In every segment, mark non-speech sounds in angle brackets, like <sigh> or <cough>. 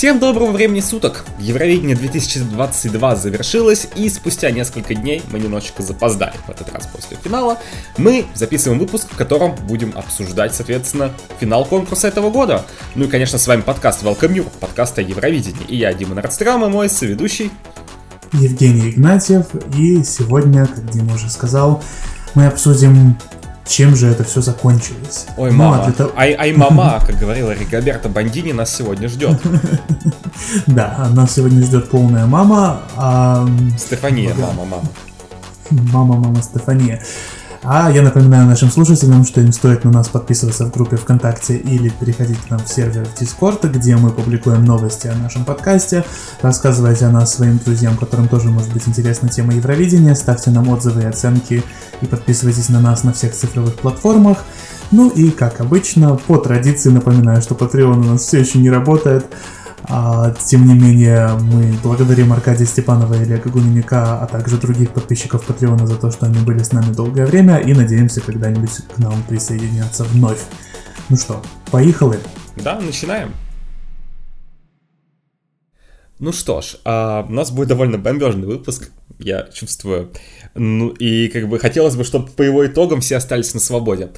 Всем доброго времени суток! Евровидение 2022 завершилось, и спустя несколько дней, мы немножечко запоздали в этот раз после финала, мы записываем выпуск, в котором будем обсуждать, соответственно, финал конкурса этого года. Ну и, конечно, с вами подкаст Welcome You, подкаст о Евровидении. И я, Дима Нордстрам, и мой соведущий Евгений Игнатьев, и сегодня, как Дима уже сказал, мы обсудим чем же это все закончилось. Ой, ну, мама. А того... ай, ай, мама, <laughs> как говорила Ригаберта Бандини, нас сегодня ждет. <laughs> Да, нас сегодня ждет полная мама. Стефания, мама, мама. Мама, мама, Стефания. А я напоминаю нашим слушателям, что им стоит на нас подписываться в группе ВКонтакте или переходить к нам в сервер в Discord, где мы публикуем новости о нашем подкасте, рассказывайте о нас своим друзьям, которым тоже может быть интересна тема Евровидения, ставьте нам отзывы и оценки и подписывайтесь на нас на всех цифровых платформах. Ну и, как обычно, по традиции напоминаю, что Patreon у нас все еще не работает, тем не менее, мы благодарим Аркадия Степанова и Олега Гуменюка, а также других подписчиков Патреона за то, что они были с нами долгое время и надеемся когда-нибудь к нам присоединятся вновь. Ну что, поехали? Да, начинаем. Ну что ж, а, у нас будет довольно бомбежный выпуск, я чувствую. Ну и как бы хотелось бы, чтобы по его итогам все остались на свободе.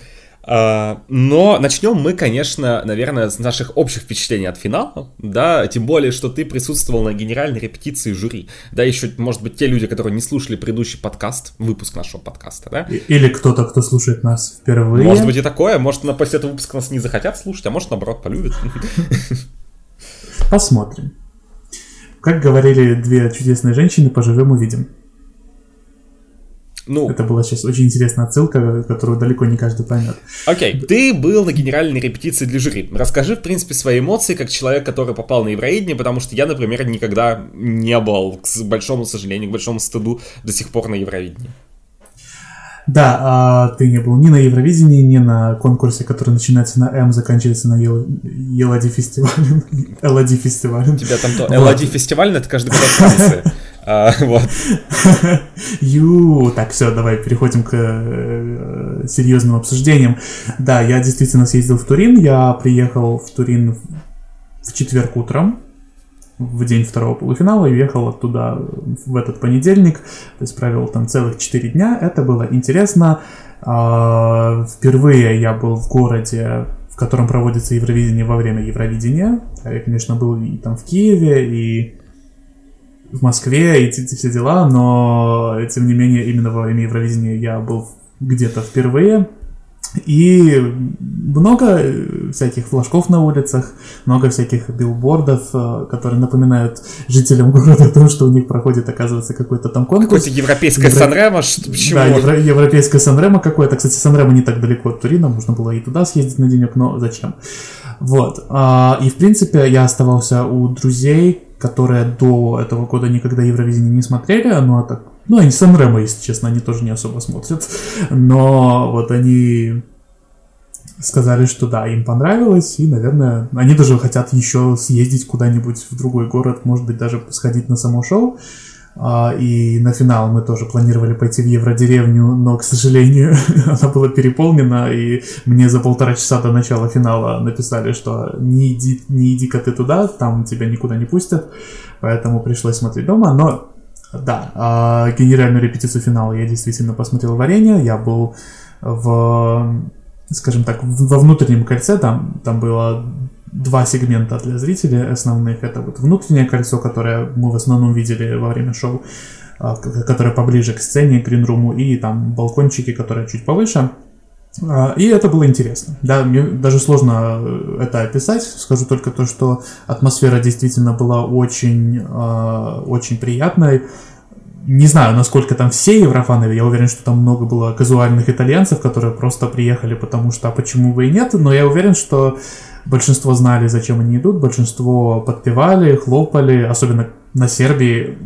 А, но начнем мы, конечно, наверное, с наших общих впечатлений от финала, да, тем более, что ты присутствовал на генеральной репетиции жюри, да, еще, может быть, те люди, которые не слушали предыдущий подкаст, выпуск нашего подкаста, да. Или кто-то, кто слушает нас впервые. Может быть и такое, может, на после этого выпуска нас не захотят слушать, а может, наоборот, полюбят. Посмотрим. Как говорили две чудесные женщины, поживем увидим. Ну, это была сейчас очень интересная отсылка, которую далеко не каждый поймет. Окей, okay. ты был на генеральной репетиции для жюри. Расскажи, в принципе, свои эмоции, как человек, который попал на Евровидение, потому что я, например, никогда не был, к большому сожалению, к большому стыду, до сих пор на Евровидении. Да, а ты не был ни на Евровидении, ни на конкурсе, который начинается на М, заканчивается на Елади фестивале. <laughs> Элади фестивале. У тебя там то Элади фестиваль, это каждый год Франции. А, вот. <laughs> Ю, так, все, давай переходим к э, серьезным обсуждениям. Да, я действительно съездил в Турин. Я приехал в Турин в четверг утром, в день второго полуфинала, и уехал оттуда в этот понедельник. То есть провел там целых четыре дня. Это было интересно. А, впервые я был в городе в котором проводится Евровидение во время Евровидения. Я, конечно, был и там в Киеве, и в Москве и эти все дела, но тем не менее именно во время Евровидения я был где-то впервые. И много всяких флажков на улицах, много всяких билбордов, э, которые напоминают жителям города о том, что у них проходит, оказывается, какой-то там конкурс. Какое-то европейское Евро... Санремо, почему? Да, евро... европейское Санремо какое-то. Кстати, Санремо не так далеко от Турина, можно было и туда съездить на денек, но зачем? Вот. А, и, в принципе, я оставался у друзей, которые до этого года никогда Евровидение не смотрели, ну а так, ну они Сан если честно, они тоже не особо смотрят, но вот они сказали, что да, им понравилось, и, наверное, они даже хотят еще съездить куда-нибудь в другой город, может быть, даже сходить на само шоу. А, и на финал мы тоже планировали пойти в Евродеревню, но, к сожалению, <laughs> она была переполнена, и мне за полтора часа до начала финала написали, что не иди, не иди-ка ты туда, там тебя никуда не пустят, поэтому пришлось смотреть дома, но да, а, генеральную репетицию финала я действительно посмотрел варенье, я был в, скажем так, во внутреннем кольце, там, там было два сегмента для зрителей основных. Это вот внутреннее кольцо, которое мы в основном видели во время шоу, а, которое поближе к сцене, к гринруму, и там балкончики, которые чуть повыше. А, и это было интересно. Да, мне даже сложно э, это описать. Скажу только то, что атмосфера действительно была очень, а, очень приятной. Не знаю, насколько там все еврофаны, я уверен, что там много было казуальных итальянцев, которые просто приехали, потому что а почему бы и нет, но я уверен, что большинство знали, зачем они идут, большинство подпевали, хлопали, особенно на Сербии.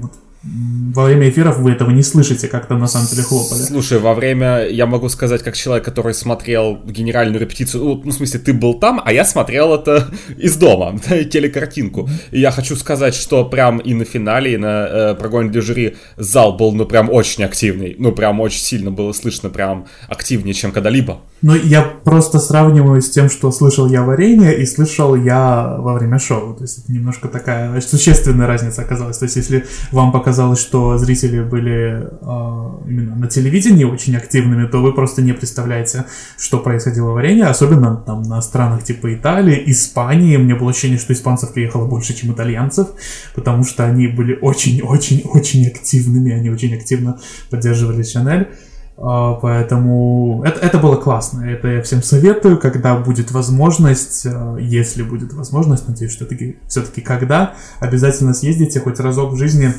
Во время эфиров вы этого не слышите, как там на самом деле хлопали. Слушай, во время, я могу сказать, как человек, который смотрел генеральную репетицию, ну, ну в смысле, ты был там, а я смотрел это <laughs> из дома, <laughs> телекартинку. И я хочу сказать, что прям и на финале, и на э, прогоне для жюри зал был, ну, прям очень активный. Ну, прям очень сильно было слышно, прям активнее, чем когда-либо. Но я просто сравниваю с тем, что слышал я варенье и слышал я во время шоу. То есть это немножко такая существенная разница оказалась. То есть если вам показалось, что зрители были э, именно на телевидении очень активными, то вы просто не представляете, что происходило в варенье. Особенно там на странах типа Италии, Испании. Мне было ощущение, что испанцев приехало больше, чем итальянцев, потому что они были очень-очень-очень активными. Они очень активно поддерживали Шанель. А, поэтому это, это было классно. Это я всем советую, когда будет возможность, а, если будет возможность, надеюсь, что таки, все-таки когда, обязательно съездите хоть разок в жизни.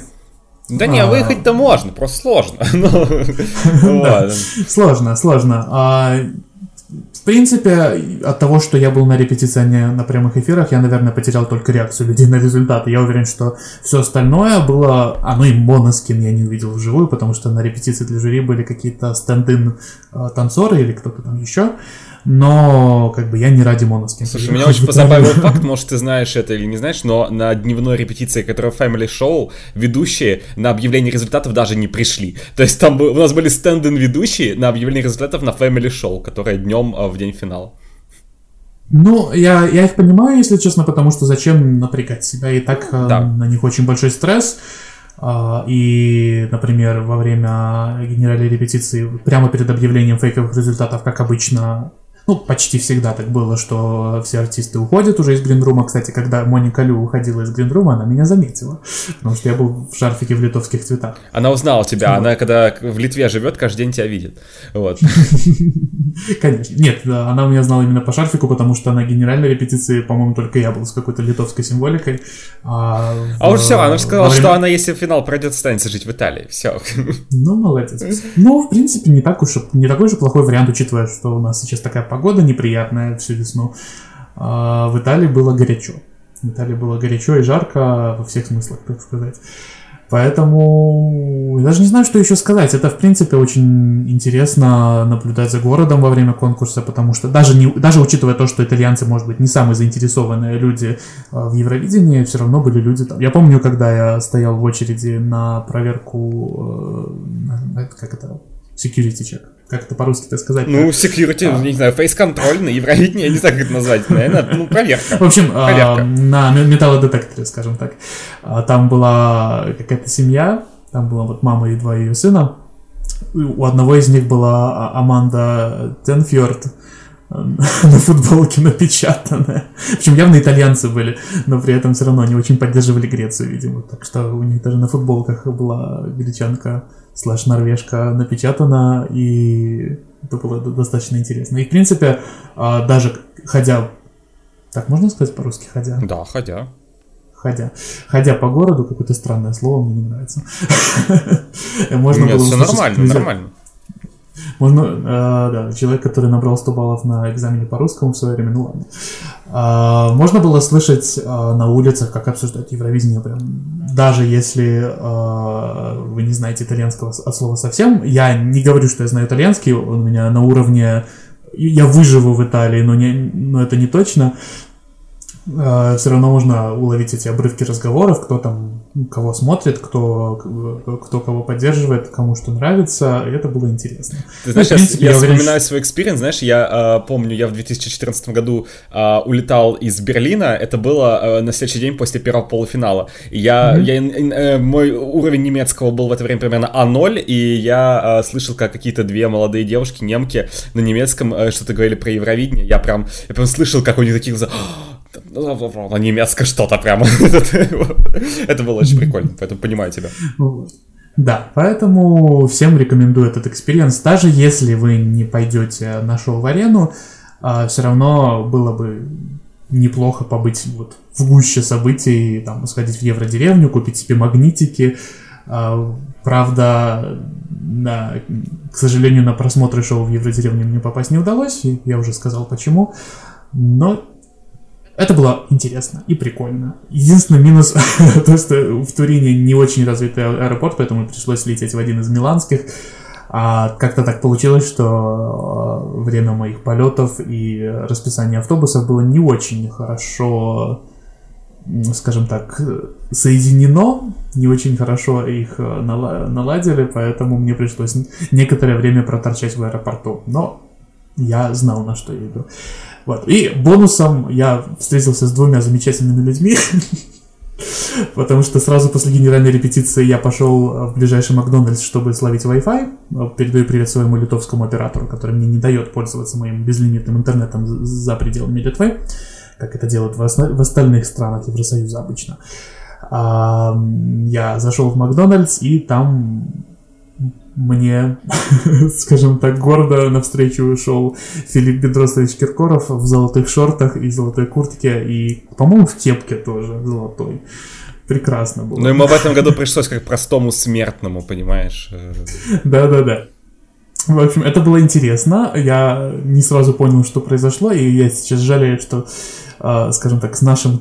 Да не, а, выехать-то можно, просто сложно. <laughs> Ну, сложно, сложно. Принципе, от того, что я был на репетиции, а не на прямых эфирах, я, наверное, потерял только реакцию людей <laughs> на результаты. Я уверен, что все остальное было... А, ну и Моноскин я не увидел вживую, потому что на репетиции для жюри были какие-то стенд-ин э, танцоры или кто-то там еще но как бы я не ради Моноскин. Слушай, меня очень позабавил факт, может, ты знаешь это или не знаешь, но на дневной репетиции, которая Family Show, ведущие на объявление результатов даже не пришли. То есть там у нас были стендин ведущие на объявление результатов на Family Show, которая днем а, в день финала. Ну, я, я их понимаю, если честно, потому что зачем напрягать себя, и так э, да. на них очень большой стресс. А, и, например, во время генеральной репетиции, прямо перед объявлением фейковых результатов, как обычно, ну, почти всегда так было, что все артисты уходят уже из гринрума. Кстати, когда Моника Лю уходила из гринрума, она меня заметила, потому что я был в шарфике в литовских цветах. Она узнала тебя, вот. она когда в Литве живет, каждый день тебя видит. Вот. <laughs> Конечно. Нет, она меня знала именно по шарфику, потому что на генеральной репетиции, по-моему, только я был с какой-то литовской символикой. А, а уж все, она же сказала, время... что она, если финал пройдет, останется жить в Италии. Все. Ну, молодец. Ну, в принципе, не так уж не такой же плохой вариант, учитывая, что у нас сейчас такая погода неприятная всю весну. А в Италии было горячо. В Италии было горячо и жарко во всех смыслах, так сказать. Поэтому я даже не знаю, что еще сказать. Это, в принципе, очень интересно наблюдать за городом во время конкурса, потому что даже, не, даже учитывая то, что итальянцы, может быть, не самые заинтересованные люди а, в Евровидении, все равно были люди там. Я помню, когда я стоял в очереди на проверку, э, как это, security check как это по-русски так сказать? Ну, security, а. не знаю, фейс-контроль на Евровидении, я не знаю, как это назвать, наверное, ну, проверка. В общем, а, проверка. на металлодетекторе, скажем так, а, там была какая-то семья, там была вот мама и два ее сына, у одного из них была а, Аманда Тенфьорд, <laughs> на футболке напечатанная. Причем явно итальянцы были, но при этом все равно они очень поддерживали Грецию, видимо. Так что у них даже на футболках была гречанка слэш норвежка напечатана, и это было достаточно интересно. И, в принципе, а, даже ходя... Так, можно сказать по-русски ходя? Да, ходя. Ходя. Ходя по городу, какое-то странное слово, мне не нравится. <laughs> Можно Нет, все нормально, нормально. Можно, э, да, человек, который набрал 100 баллов на экзамене по русскому в свое время, ну ладно. Э, можно было слышать э, на улицах, как обсуждать Евровидение, прям, даже если э, вы не знаете итальянского от слова совсем. Я не говорю, что я знаю итальянский, он у меня на уровне я выживу в Италии, но, не, но это не точно. Э, все равно можно уловить эти обрывки разговоров, кто там кого смотрит, кто, кто кого поддерживает, кому что нравится, и это было интересно. Ты знаешь, ну, принципе, я, я уверен, вспоминаю свой experience, знаешь, я э, помню, я в 2014 году э, улетал из Берлина, это было э, на следующий день после первого полуфинала. Я, mm-hmm. я, э, мой уровень немецкого был в это время примерно А0, и я э, слышал, как какие-то две молодые девушки, немки, на немецком э, что-то говорили про Евровидение, я прям, я прям слышал, как у них такие глаза на немецкое что-то прямо. <laughs> Это было очень прикольно, поэтому понимаю тебя. Да, поэтому всем рекомендую этот experience. Даже если вы не пойдете на шоу в арену, а, все равно было бы неплохо побыть вот в гуще событий, там, сходить в Евродеревню, купить себе магнитики. А, правда, на, к сожалению, на просмотры шоу в Евродеревне мне попасть не удалось, я уже сказал почему. Но это было интересно и прикольно. Единственный минус, <laughs> то, что в Турине не очень развитый аэропорт, поэтому пришлось лететь в один из миланских. А как-то так получилось, что а, время моих полетов и расписание автобусов было не очень хорошо, скажем так, соединено, не очень хорошо их наладили, поэтому мне пришлось некоторое время проторчать в аэропорту. Но я знал, на что я иду. Вот. И бонусом я встретился с двумя замечательными людьми, <laughs> потому что сразу после генеральной репетиции я пошел в ближайший Макдональдс, чтобы словить Wi-Fi. Передаю привет своему литовскому оператору, который мне не дает пользоваться моим безлимитным интернетом за пределами Литвы, как это делают в остальных странах Евросоюза обычно. Я зашел в Макдональдс, и там мне, <laughs> скажем так, гордо навстречу ушел Филипп Бедросович Киркоров в золотых шортах и золотой куртке, и, по-моему, в кепке тоже золотой. Прекрасно было. Ну, ему в этом году пришлось как простому смертному, понимаешь? <laughs> Да-да-да. В общем, это было интересно. Я не сразу понял, что произошло, и я сейчас жалею, что а, скажем так, с нашим,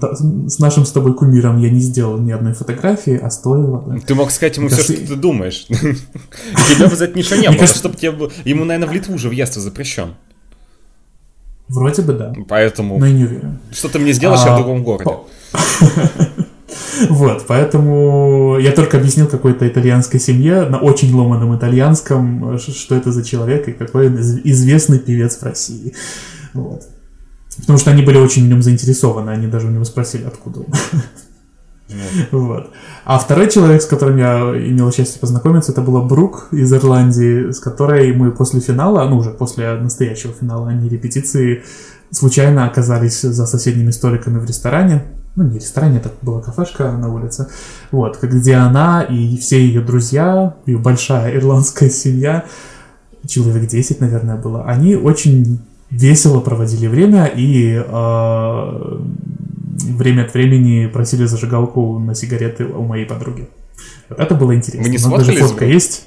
с нашим с тобой кумиром я не сделал ни одной фотографии, а стоило бы. Ты мог сказать ему все, что ты думаешь. <laughs> Тебе бы за это ничего не было, чтобы тебе... Ему, наверное, в Литву уже въезд запрещен. Вроде бы да. Поэтому... Но я не уверен. Что ты мне сделаешь, я в а, другом городе. <laughs> Вот, поэтому я только объяснил какой-то итальянской семье на очень ломаном итальянском, что это за человек и какой известный певец в России. Вот. Потому что они были очень в нем заинтересованы, они даже у него спросили, откуда он. Вот. А второй человек, с которым я имел счастье познакомиться, это была Брук из Ирландии, с которой мы после финала, ну уже после настоящего финала, они репетиции случайно оказались за соседними столиками в ресторане. Ну, не ресторане, это была кафешка на улице. Вот, где она и все ее друзья, ее большая ирландская семья, человек 10, наверное, было, они очень весело проводили время и э, время от времени просили зажигалку на сигареты у моей подруги. Вот это было интересно. Мы не сфоткались? Даже фотка есть.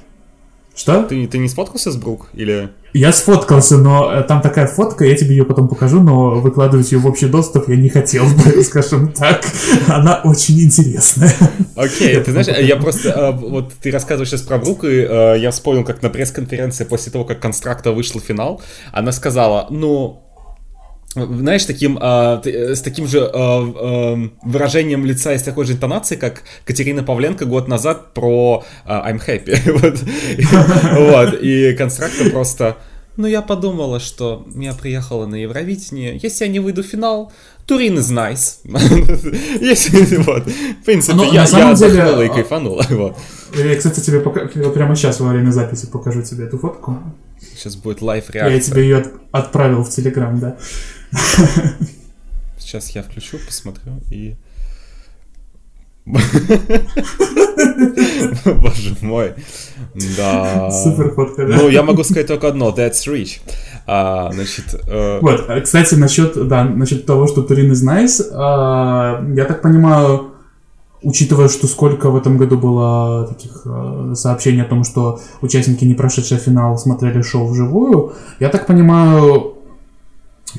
Что? Ты, ты не сфоткался с Брук? Или... Я сфоткался, но э, там такая фотка, я тебе ее потом покажу, но выкладывать ее в общий доступ я не хотел бы, <laughs> скажем так. Она очень интересная. Окей, okay, ты знаешь, я <laughs> просто... Э, вот ты рассказываешь сейчас про Брук, и э, я вспомнил, как на пресс-конференции после того, как Констракта вышел финал, она сказала, ну, знаешь, таким, э, с таким же э, э, выражением лица и с такой же интонацией, как Катерина Павленко год назад про э, I'm happy. <laughs> вот. И констрактор просто... Ну, я подумала, что я приехала на Евровидение. Если я не выйду в финал, Турин is nice. <laughs> Если, вот. В принципе, Но, я, я отдохнула и а, кайфанула. <laughs> Вот. Я, кстати, тебе пока... прямо сейчас во время записи покажу тебе эту фотку. Сейчас будет live реакция. Я тебе ее отправил в Телеграм, да. Сейчас я включу, посмотрю и... <laughs> Боже мой. Да. Супер фотка, да? Ну, я могу сказать только одно. That's rich. А, значит... Э... Вот, кстати, насчет, да, насчет того, что Турин is nice, а, я так понимаю, учитывая, что сколько в этом году было таких э, сообщений о том, что участники, не прошедшие финал, смотрели шоу вживую, я так понимаю,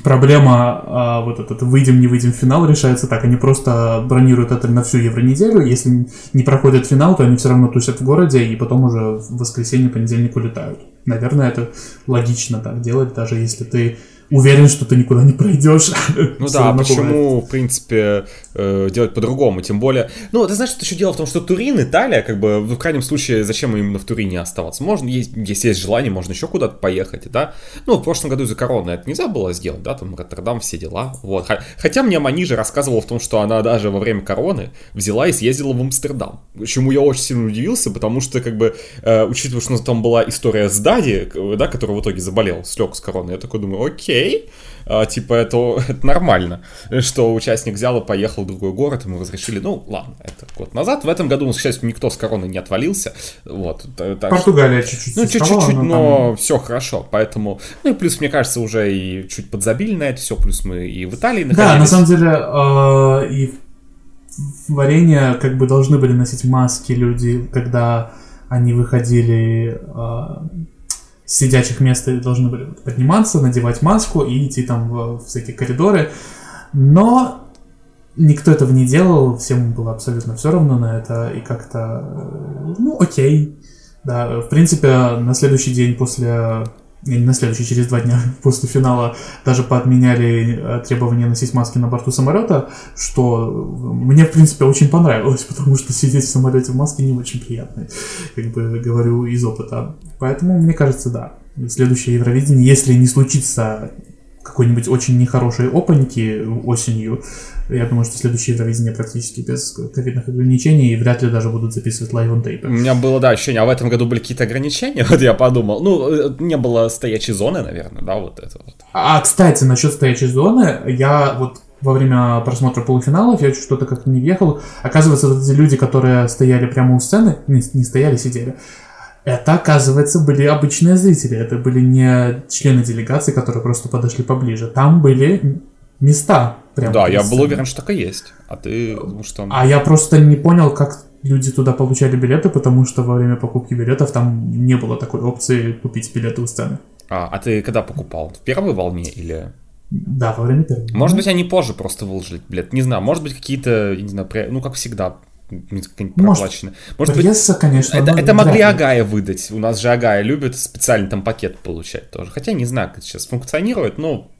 проблема а, вот этот выйдем, не выйдем в финал решается так. Они просто бронируют это на всю евронеделю. Если не проходят финал, то они все равно тусят в городе и потом уже в воскресенье, понедельник улетают. Наверное, это логично так делать, даже если ты уверен, что ты никуда не пройдешь. <laughs> Ну да, почему, в принципе, э, делать по-другому? Тем более, ну, ты знаешь, что еще дело в том, что Турин, Италия, как бы, в крайнем случае, зачем именно в Турине оставаться? Можно, есть, если есть желание, можно еще куда-то поехать, да? Ну, в прошлом году из-за короны это нельзя было сделать, да, там Роттердам, все дела, вот. Хотя мне Мани же рассказывала в том, что она даже во время короны взяла и съездила в Амстердам, чему я очень сильно удивился, потому что, как бы, э, учитывая, что там была история с Дади, да, который в итоге заболел, слег с короны, я такой думаю, окей, окей, а, типа это, <laughs> это нормально, что участник взял и поехал в другой город, ему разрешили, ну ладно, это год назад. В этом году, к счастью, никто с короны не отвалился. Вот, так, Португалия чуть-чуть. Ну, чуть-чуть, но, там... все хорошо, поэтому, ну и плюс, мне кажется, уже и чуть подзабили на это все, плюс мы и в Италии находились. Да, на самом деле, э, и варенье как бы должны были носить маски люди, когда они выходили э, с сидячих мест должны были подниматься, надевать маску и идти там в, всякие коридоры. Но никто этого не делал, всем было абсолютно все равно на это, и как-то, э, ну, окей. Да, в принципе, на следующий день после и на следующий, через два дня <laughs> после финала даже поотменяли э, требования носить маски на борту самолета, что мне, в принципе, очень понравилось, <laughs> потому что сидеть в самолете в маске не очень приятно, как бы говорю из опыта. Поэтому, мне кажется, да. следующее Евровидение, если не случится какой-нибудь очень нехорошей опаньки осенью, я думаю, что следующее Евровидение практически без ковидных ограничений и вряд ли даже будут записывать live on тейпы. У меня было, да, ощущение, а в этом году были какие-то ограничения, <laughs> вот я подумал. Ну, э, не было стоячей зоны, наверное, да, вот это вот. А, кстати, насчет стоячей зоны, я вот во время просмотра полуфиналов, я что-то как-то не въехал. Оказывается, вот эти люди, которые стояли прямо у сцены, не, не стояли, сидели, это, оказывается, были обычные зрители. Это были не члены делегации, которые просто подошли поближе. Там были места прямо. Да, я был уверен, что так и есть. А ты думал, что... А я просто не понял, как люди туда получали билеты, потому что во время покупки билетов там не было такой опции купить билеты у сцены. А, а ты когда покупал? В первой волне или... Да, во время первой. Может быть, они позже просто выложили билет. Не знаю, может быть, какие-то, не знаю, ну, как всегда, проплачены. Может, пресса, быть, конечно. Это, это могли. Агая выдать. У нас же Агая любит специальный там пакет получать тоже. Хотя не знаю, как это сейчас функционирует, но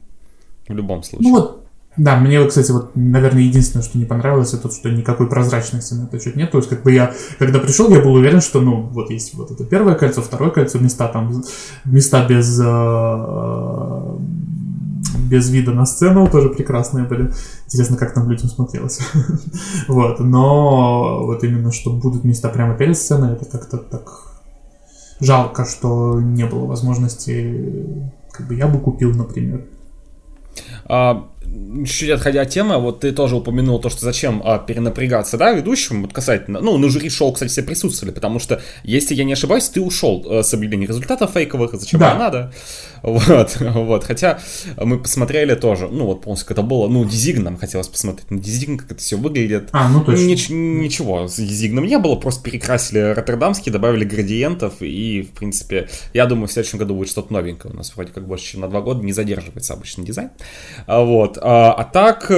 в любом случае. Ну вот, да, мне, кстати, вот, наверное, единственное, что не понравилось, это то, что никакой прозрачности на этот счет нет. То есть, как бы я, когда пришел, я был уверен, что, ну, вот есть вот это первое кольцо, второе кольцо, места там, места без э, без вида на сцену тоже прекрасные были. Интересно, как там людям смотрелось. <laughs> вот, но вот именно, что будут места прямо перед сценой, это как-то так жалко, что не было возможности, как бы я бы купил, например. А, чуть-чуть отходя от темы, вот ты тоже упомянул то, что зачем а, перенапрягаться, да, ведущим, вот касательно, ну, на жюри шоу, кстати, все присутствовали, потому что, если я не ошибаюсь, ты ушел а, с объявлением результатов фейковых, зачем да. надо, вот, <laughs> вот, хотя мы посмотрели тоже, ну, вот полностью, это было, ну, дизигн нам хотелось посмотреть. На дизигн, как это все выглядит. А, ну, точно. Нич- ничего с дизигном не было, просто перекрасили роттердамский, добавили градиентов, и, в принципе, я думаю, в следующем году будет что-то новенькое, у нас. Вроде как больше, чем на два года. Не задерживается обычный дизайн, вот, а, а так...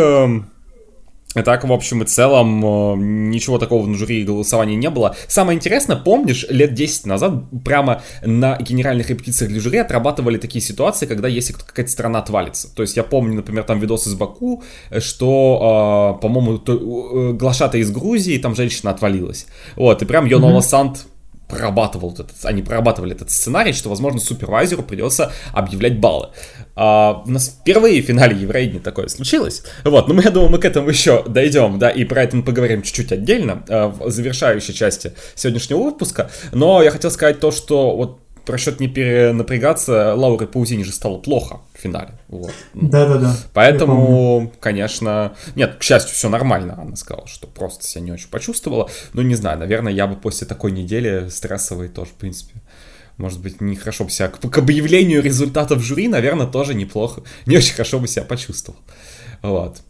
Так, в общем и целом, э, ничего такого на жюри голосования не было. Самое интересное, помнишь, лет 10 назад прямо на генеральных репетициях для жюри отрабатывали такие ситуации, когда если какая-то страна отвалится. То есть я помню, например, там видос из Баку, что, э, по-моему, э, глашата из Грузии, там женщина отвалилась. Вот, и прям Йонола mm-hmm. Сант прорабатывал этот, они прорабатывали этот сценарий, что, возможно, супервайзеру придется объявлять баллы. А, у нас впервые в финале Евровидения такое случилось. Вот, но мы, я думаю, мы к этому еще дойдем, да, и про это мы поговорим чуть-чуть отдельно а, в завершающей части сегодняшнего выпуска. Но я хотел сказать то, что вот про счет не перенапрягаться, Лауре Паузини же стало плохо в финале. Вот. Да-да-да. Поэтому, конечно... Нет, к счастью, все нормально. Она сказала, что просто себя не очень почувствовала. Ну, не знаю, наверное, я бы после такой недели стрессовой тоже, в принципе, может быть, нехорошо бы себя... К объявлению результатов жюри, наверное, тоже неплохо. Не очень хорошо бы себя почувствовал. Вот.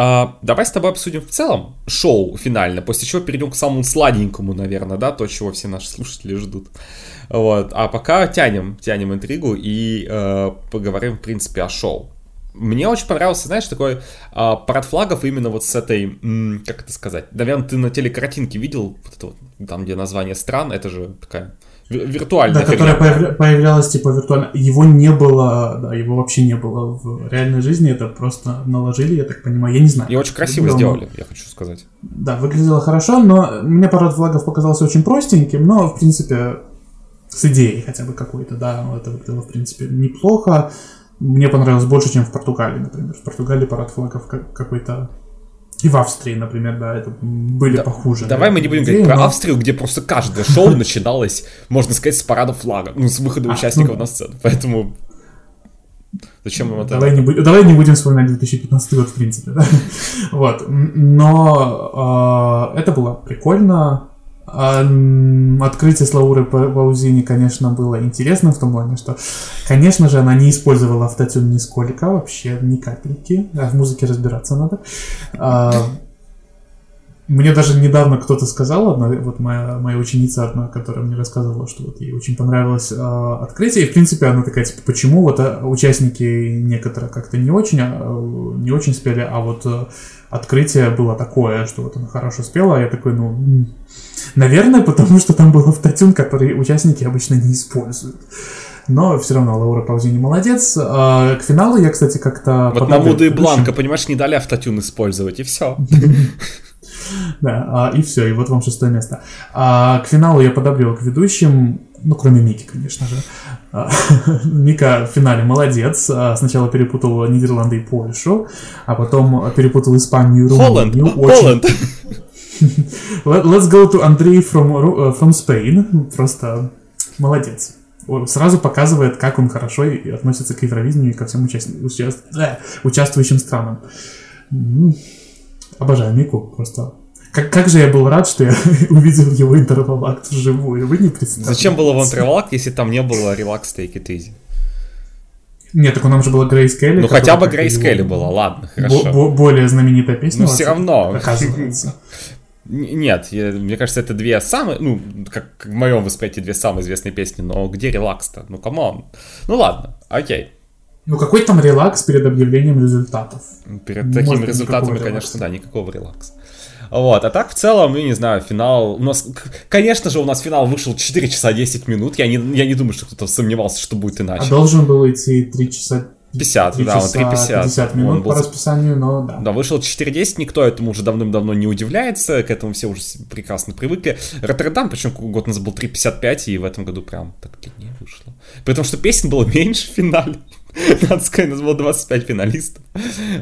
А, давай с тобой обсудим в целом шоу финально, после чего перейдем к самому сладенькому, наверное, да, то, чего все наши слушатели ждут. Вот. А пока тянем, тянем интригу и э, поговорим, в принципе, о шоу. Мне очень понравился, знаешь, такой э, парад флагов именно вот с этой, м, как это сказать, наверное, ты на телекартинке видел, вот это вот, там, где название стран, это же такая виртуальная. Да, которая появля- появлялась типа виртуально. Его не было, да, его вообще не было в реальной жизни, это просто наложили, я так понимаю, я не знаю. И очень красиво выглядело, сделали, я хочу сказать. Да, выглядело хорошо, но мне парад флагов показался очень простеньким, но, в принципе, с идеей хотя бы какой-то, да, это выглядело, в принципе, неплохо. Мне понравилось больше, чем в Португалии, например. В Португалии парад флагов какой-то и в Австрии, например, да, это были да, похуже. Давай мы не будем говорить но... про Австрию, где просто каждое шоу <laughs> начиналось, можно сказать, с парада флага, ну, с выхода а, участников ну... на сцену. Поэтому Зачем им это? Давай не, будем, давай не будем вспоминать 2015 год, в принципе, да? <laughs> Вот. Но э, это было прикольно. А, открытие Слауры Паузини, конечно, было интересно в том плане, что, конечно же, она не использовала автотюн нисколько, вообще ни капельки. А в музыке разбираться надо. Мне даже недавно кто-то сказал, одна, вот моя, моя ученица одна, которая мне рассказывала, что вот ей очень понравилось э, открытие, и в принципе она такая, типа, почему вот а, участники некоторые как-то не очень, а, не очень спели, а вот а, открытие было такое, что вот она хорошо спела, а я такой, ну, наверное, потому что там был автотюн, который участники обычно не используют. Но все равно Лаура Паузини молодец. А, к финалу я, кстати, как-то... Вот на Муду и Бланка, понимаешь, не дали автотюн использовать, и все. <laughs> Да, а, и все, и вот вам шестое место. А, к финалу я подобрел к ведущим, ну, кроме Мики, конечно же. А, <laughs> Мика в финале молодец. А, Сначала перепутал Нидерланды и Польшу, а потом перепутал Испанию и Румынию. Холланд. <laughs> Let- Let's go to Андрей from, э, from Spain. Просто молодец. Сразу показывает, как он хорошо относится к Евровидению и ко всем участни- участ- э, участвующим странам. Обожаю Мику, просто. Как, как же я был рад, что я <laughs> увидел его интервал-акт вживую. Вы не представляете. Зачем было вам релакс, если там не было релакс Take It Easy? Нет, так у нас же была Грейс Келли. Ну хотя бы Грейс Келли была, ладно, хорошо. бо- более знаменитая песня. Но во все равно. Оказывается. <laughs> Нет, я- мне кажется, это две самые, ну, как как в моем восприятии, две самые известные песни, но где релакс-то? Ну, come on. Ну, ладно, окей. Ну какой там релакс перед объявлением результатов? Перед Может такими результатами, никакого конечно, релакса. да, никакого релакса. Вот, а так в целом, ну, не знаю, финал... У нас, конечно же, у нас финал вышел 4 часа 10 минут. Я не, я не думаю, что кто-то сомневался, что будет А иначе. должен был идти 3 часа 50, 3 да, он часа 3.50. 50 Он минут был по расписанию, но да. Да, вышел 4.10, никто этому уже давным-давно не удивляется, к этому все уже прекрасно привыкли. Роттердам, причем год назад был 3.55, и в этом году прям так длиннее вышло. При том, что песен было <laughs> меньше в финале. <laughs> Надо сказать, у нас было 25 финалистов.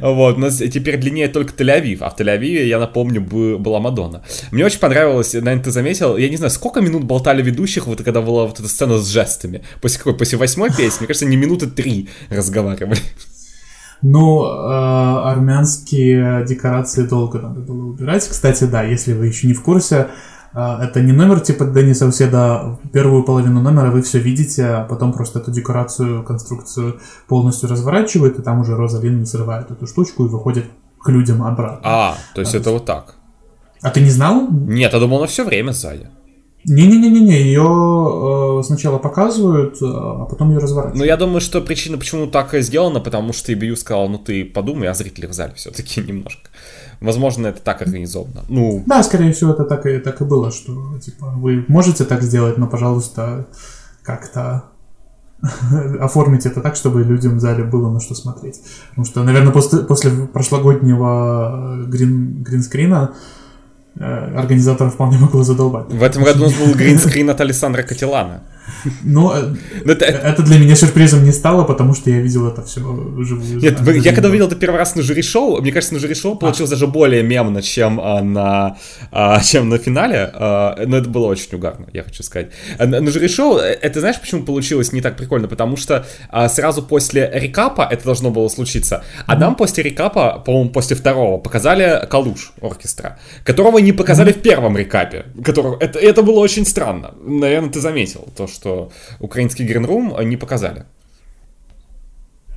Вот, у нас теперь длиннее только Тель-Авив, а в Тель-Авиве, я напомню, бы- была Мадонна. Мне очень понравилось, наверное, ты заметил, я не знаю, сколько минут болтали ведущих, вот когда была вот эта сцена с жестами. После какой? После восьмой песни, мне кажется, не минуты три разговаривали. Ну, э, армянские декорации долго надо было убирать. Кстати, да, если вы еще не в курсе, это не номер типа Дениса Уседа, первую половину номера вы все видите, а потом просто эту декорацию, конструкцию полностью разворачивают, и там уже Розалин срывает эту штучку и выходит к людям обратно. А, то есть это вот так. А ты не знал? Нет, я думал, на все время сзади. Не-не-не-не, ее сначала показывают, э, а потом ее разворачивают. Ну, я думаю, что причина, почему так сделано, потому что EBU сказал, ну ты подумай, а зрители в зале все-таки <laughs> немножко. Возможно, это так организовано. Ну, Да, скорее всего, это так и, так и было, что, типа, вы можете так сделать, но, пожалуйста, как-то <laughs> оформить это так, чтобы людям в зале было на что смотреть. Потому что, наверное, после, после прошлогоднего э, грин, гринскрина э, организаторов вполне могло задолбать. в этом году у нас был <laughs> гринскрин от Александра Катилана. Но э, Ну, это- это для меня сюрпризом не стало, потому что я видел это все вживую. Нет, Да, я когда да. увидел это первый раз на жюри-шоу, мне кажется, на жюри-шоу получилось даже более мемно, чем а, на, а, чем на финале, а, но это было очень угарно, я хочу сказать. А На, на жюри-шоу, э, это знаешь, почему получилось не так прикольно? Потому что а, сразу после рекапа это должно было случиться, а нам после рекапа, по-моему, после второго, показали Калуш оркестра, которого не показали в первом рекапе. Которого, это, это было очень странно. Наверное, ты заметил то, что украинский Гринрум не показали.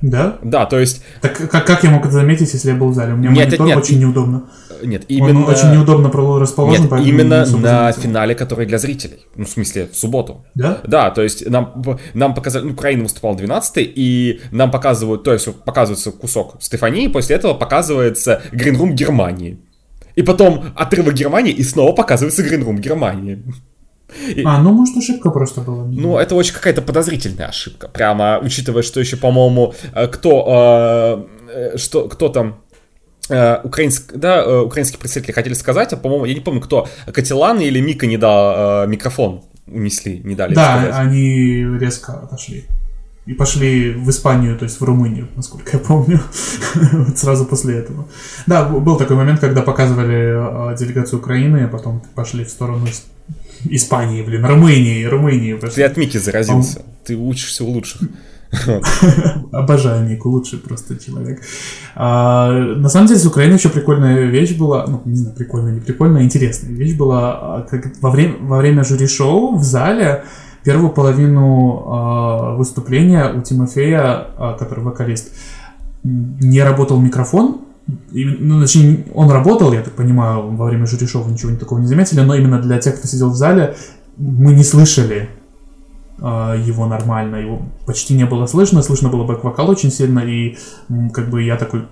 Да? Да, то есть Так как, как я мог это заметить, если я был в зале? У меня Нет, монитор нет, очень и- неудобно. Нет, Он именно... очень неудобно расположен, Нет, поэтому именно не на заметил. финале, который для зрителей. Ну, в смысле, в субботу. Да? Да, то есть нам, нам показали, ну, Украина выступала 12 и нам показывают, то есть показывается кусок Стефании, после этого показывается Гринрум Германии. И потом отрывок Германии, и снова показывается Гринрум Германии. И- А, ну может ошибка просто была. Ну, это очень какая-то подозрительная ошибка. Прямо, учитывая, что еще, по-моему, э, кто, э, э, что, кто там, э, украинск, да, украинские представители хотели сказать, а, по-моему, я не помню, кто, Катилан или Мика не дал э, микрофон, унесли, не дали Да, сказать. они резко отошли. И пошли в Испанию, то есть в Румынию, насколько я помню. <laughs> вот сразу после этого. Да, был такой момент, когда показывали делегацию Украины, а потом пошли в сторону Испании, блин, Румынии, Румынии Ты от Мики заразился, ты учишься у лучших. <laughs> Обожаю Нику, лучший просто человек. А, на самом деле с Украиной еще прикольная вещь была, ну, не знаю, прикольная, не прикольная, интересная вещь была, а, как во время, во время жюри-шоу в зале первую половину а, выступления у Тимофея, а, который вокалист, не работал микрофон, И, ну, точнее, он работал, я так понимаю, во время жюри-шоу вы ничего такого не заметили, но именно для тех, кто сидел в зале, мы не слышали а, его нормально, его почти не было слышно, слышно было бэк-вокал очень сильно, и как бы я такой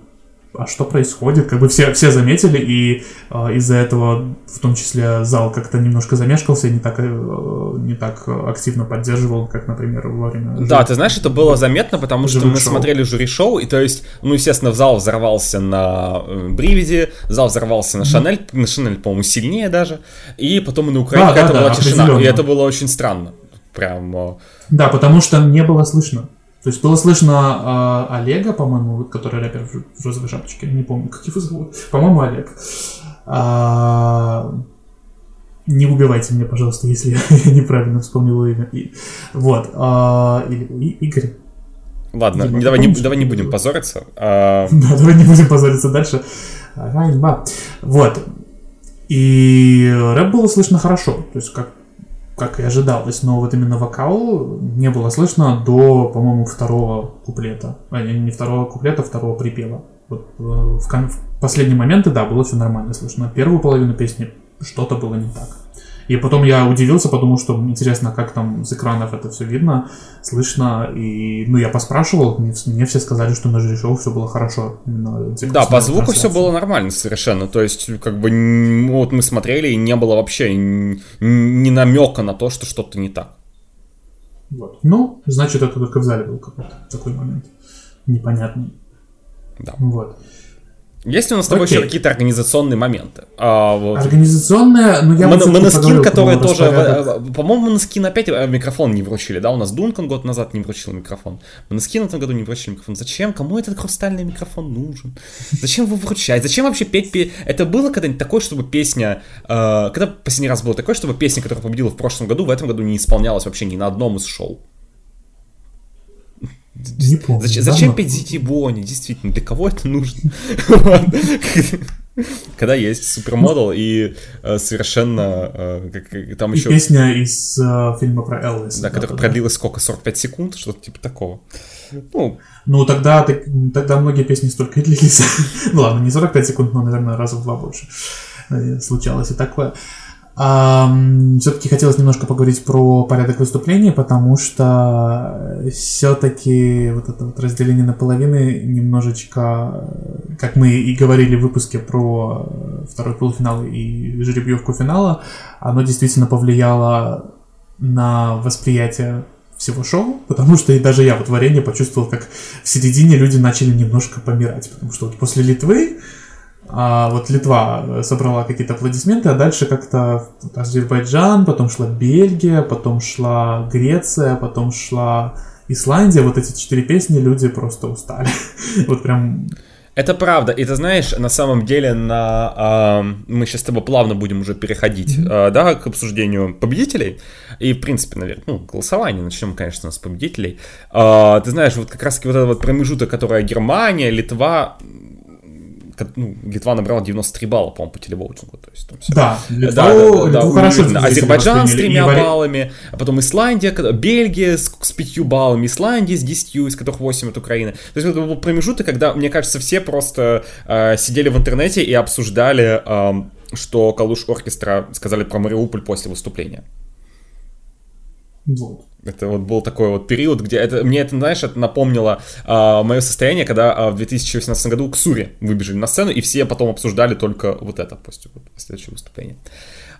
а что происходит? Как бы все, все заметили, и э, из-за этого, в том числе, зал как-то немножко замешкался и не так, э, не так активно поддерживал, как, например, во время... Да, ты знаешь, это было заметно, потому что мы шоу. смотрели жюри-шоу, и то есть, ну, естественно, в зал взорвался на э, Бривиде, зал взорвался на Шанель, на Шанель, по-моему, сильнее даже, и потом и на Украине да, да, да, была тишина, и это было очень странно. Прям... Да, потому что не было слышно. То есть было слышно э, Олега, по-моему, который рэпер в розовой шапочке, не помню, как его зовут. По-моему, Олег. А, не убивайте меня, пожалуйста, если я <laughs> неправильно вспомнил его имя. И, вот. А, или и, Игорь. Ладно, не, давай, не, давай не будем позориться. А... <laughs> Да, давай не будем позориться дальше. Вот. И рэп было слышно хорошо. То есть, как как и ожидалось, но вот именно вокал не было слышно до, по-моему, второго куплета. А, не второго куплета, а второго припева. Вот э, в, в последние моменты, да, было все нормально слышно. Первую половину песни что-то было не так. И потом я удивился, потому что интересно, как там с экранов это все видно, слышно. И, ну, я поспрашивал, мне, мне все сказали, что на жюри-шоу все было хорошо. Именно, да, по звуку все было нормально совершенно. То есть, как бы, вот мы смотрели, и не было вообще ни, ни намека на то, что что-то не так. Вот. Ну, значит, это только в зале был какой-то такой момент непонятный. Да. Вот. Есть у нас с тобой еще какие-то организационные моменты? А, вот. Организационные, ну я Мон, Моноскин, который тоже, э, по-моему, Моноскин опять э, микрофон не вручили, да? У нас Дункан год назад не вручил микрофон. Моноскин в этом году не вручили микрофон. Зачем? Кому этот хрустальный микрофон нужен? Зачем его вручать? Зачем вообще петь? петь? Это было когда-нибудь такое, чтобы песня... Э, когда последний раз было такое, чтобы песня, которая победила в прошлом году, в этом году не исполнялась вообще ни на одном из шоу? Не помню. Зачем, зачем петь Зити Бони? Действительно, для кого это нужно? <laughs> Когда есть супермодел и э, совершенно э, там еще... Песня из э, фильма про Элвиса. Да, которая продлилась сколько? 45 секунд? Что-то типа такого. Ну, ну тогда, тогда многие песни столько и длились. <laughs> ну ладно, не 45 секунд, но, наверное, раза в два больше случалось и такое. Все-таки хотелось немножко поговорить про порядок выступления, потому что все-таки вот это вот разделение на половины немножечко, как мы и говорили в выпуске про второй полуфинал и жеребьевку финала, оно действительно повлияло на восприятие всего шоу, потому что и даже я вот в арене почувствовал, как в середине люди начали немножко помирать, потому что вот после Литвы а вот Литва э, собрала какие-то аплодисменты, а дальше как-то Азербайджан, потом шла Бельгия, потом шла Греция, потом шла Исландия. Вот эти четыре песни люди просто устали. <laughs> вот прям это правда. И ты знаешь, на самом деле, на, э, мы сейчас с тобой плавно будем уже переходить э, да, к обсуждению победителей. И, в принципе, наверное, ну, голосование. Начнем, конечно, с победителей. Э, ты знаешь, вот как раз-таки вот этот вот промежуток, который Германия, Литва, ну, Литва набрала 93 балла, по-моему, по телевоутингу. То есть, там все... Да, Литву, да, да, да, хорошо. Азербайджан с тремя баллами, а потом Исландия, Бельгия с, с 5 баллами, Исландия с 10, из которых 8 от Украины. То есть это был промежуток, когда, мне кажется, все просто э, сидели в интернете и обсуждали, э, что Калуш Оркестра сказали про Мариуполь после выступления. Вот. Это вот был такой вот период, где это, мне это, знаешь, это напомнило а, мое состояние, когда а, в 2018 году к Суре выбежали на сцену, и все потом обсуждали только вот это после, вот, следующего выступления.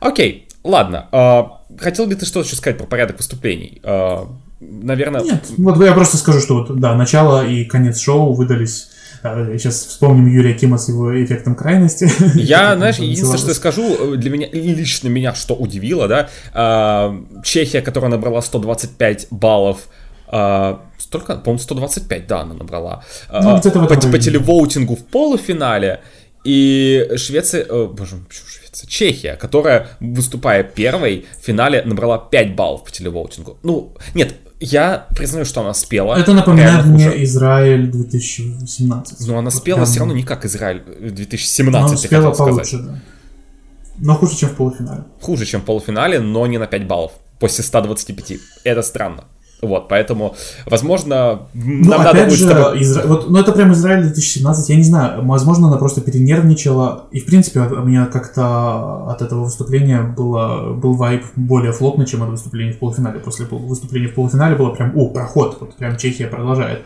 Окей, ладно. А, хотел бы ты что еще сказать про порядок выступлений? А, наверное... Нет, вот я просто скажу, что вот, да, начало и конец шоу выдались Сейчас вспомним Юрия Кима с его эффектом крайности. Я, <laughs> знаешь, единственное, что я скажу, для меня, лично меня что удивило, да, а, Чехия, которая набрала 125 баллов, а, столько, по-моему, 125, да, она набрала. А, ну, по, по телевоутингу в полуфинале. И Швеция, о, э, боже, почему Швеция? Чехия, которая, выступая первой, в финале набрала 5 баллов по телевоутингу. Ну, нет, я признаю, что она спела. Это напоминает мне хуже. Израиль 2017. Но она спела Прям... все равно не как Израиль 2017, она спела получше, сказать. да. Но хуже, чем в полуфинале. Хуже, чем в полуфинале, но не на 5 баллов. После 125. Это странно. Вот, поэтому, возможно, ну, нам надо будет... Же, тобой... Изра... вот, ну, это прям Израиль 2017, я не знаю, возможно, она просто перенервничала, и, в принципе, у меня как-то от этого выступления было, был вайп более флотный, чем от выступления в полуфинале. После выступления в полуфинале было прям, о, проход, вот прям Чехия продолжает.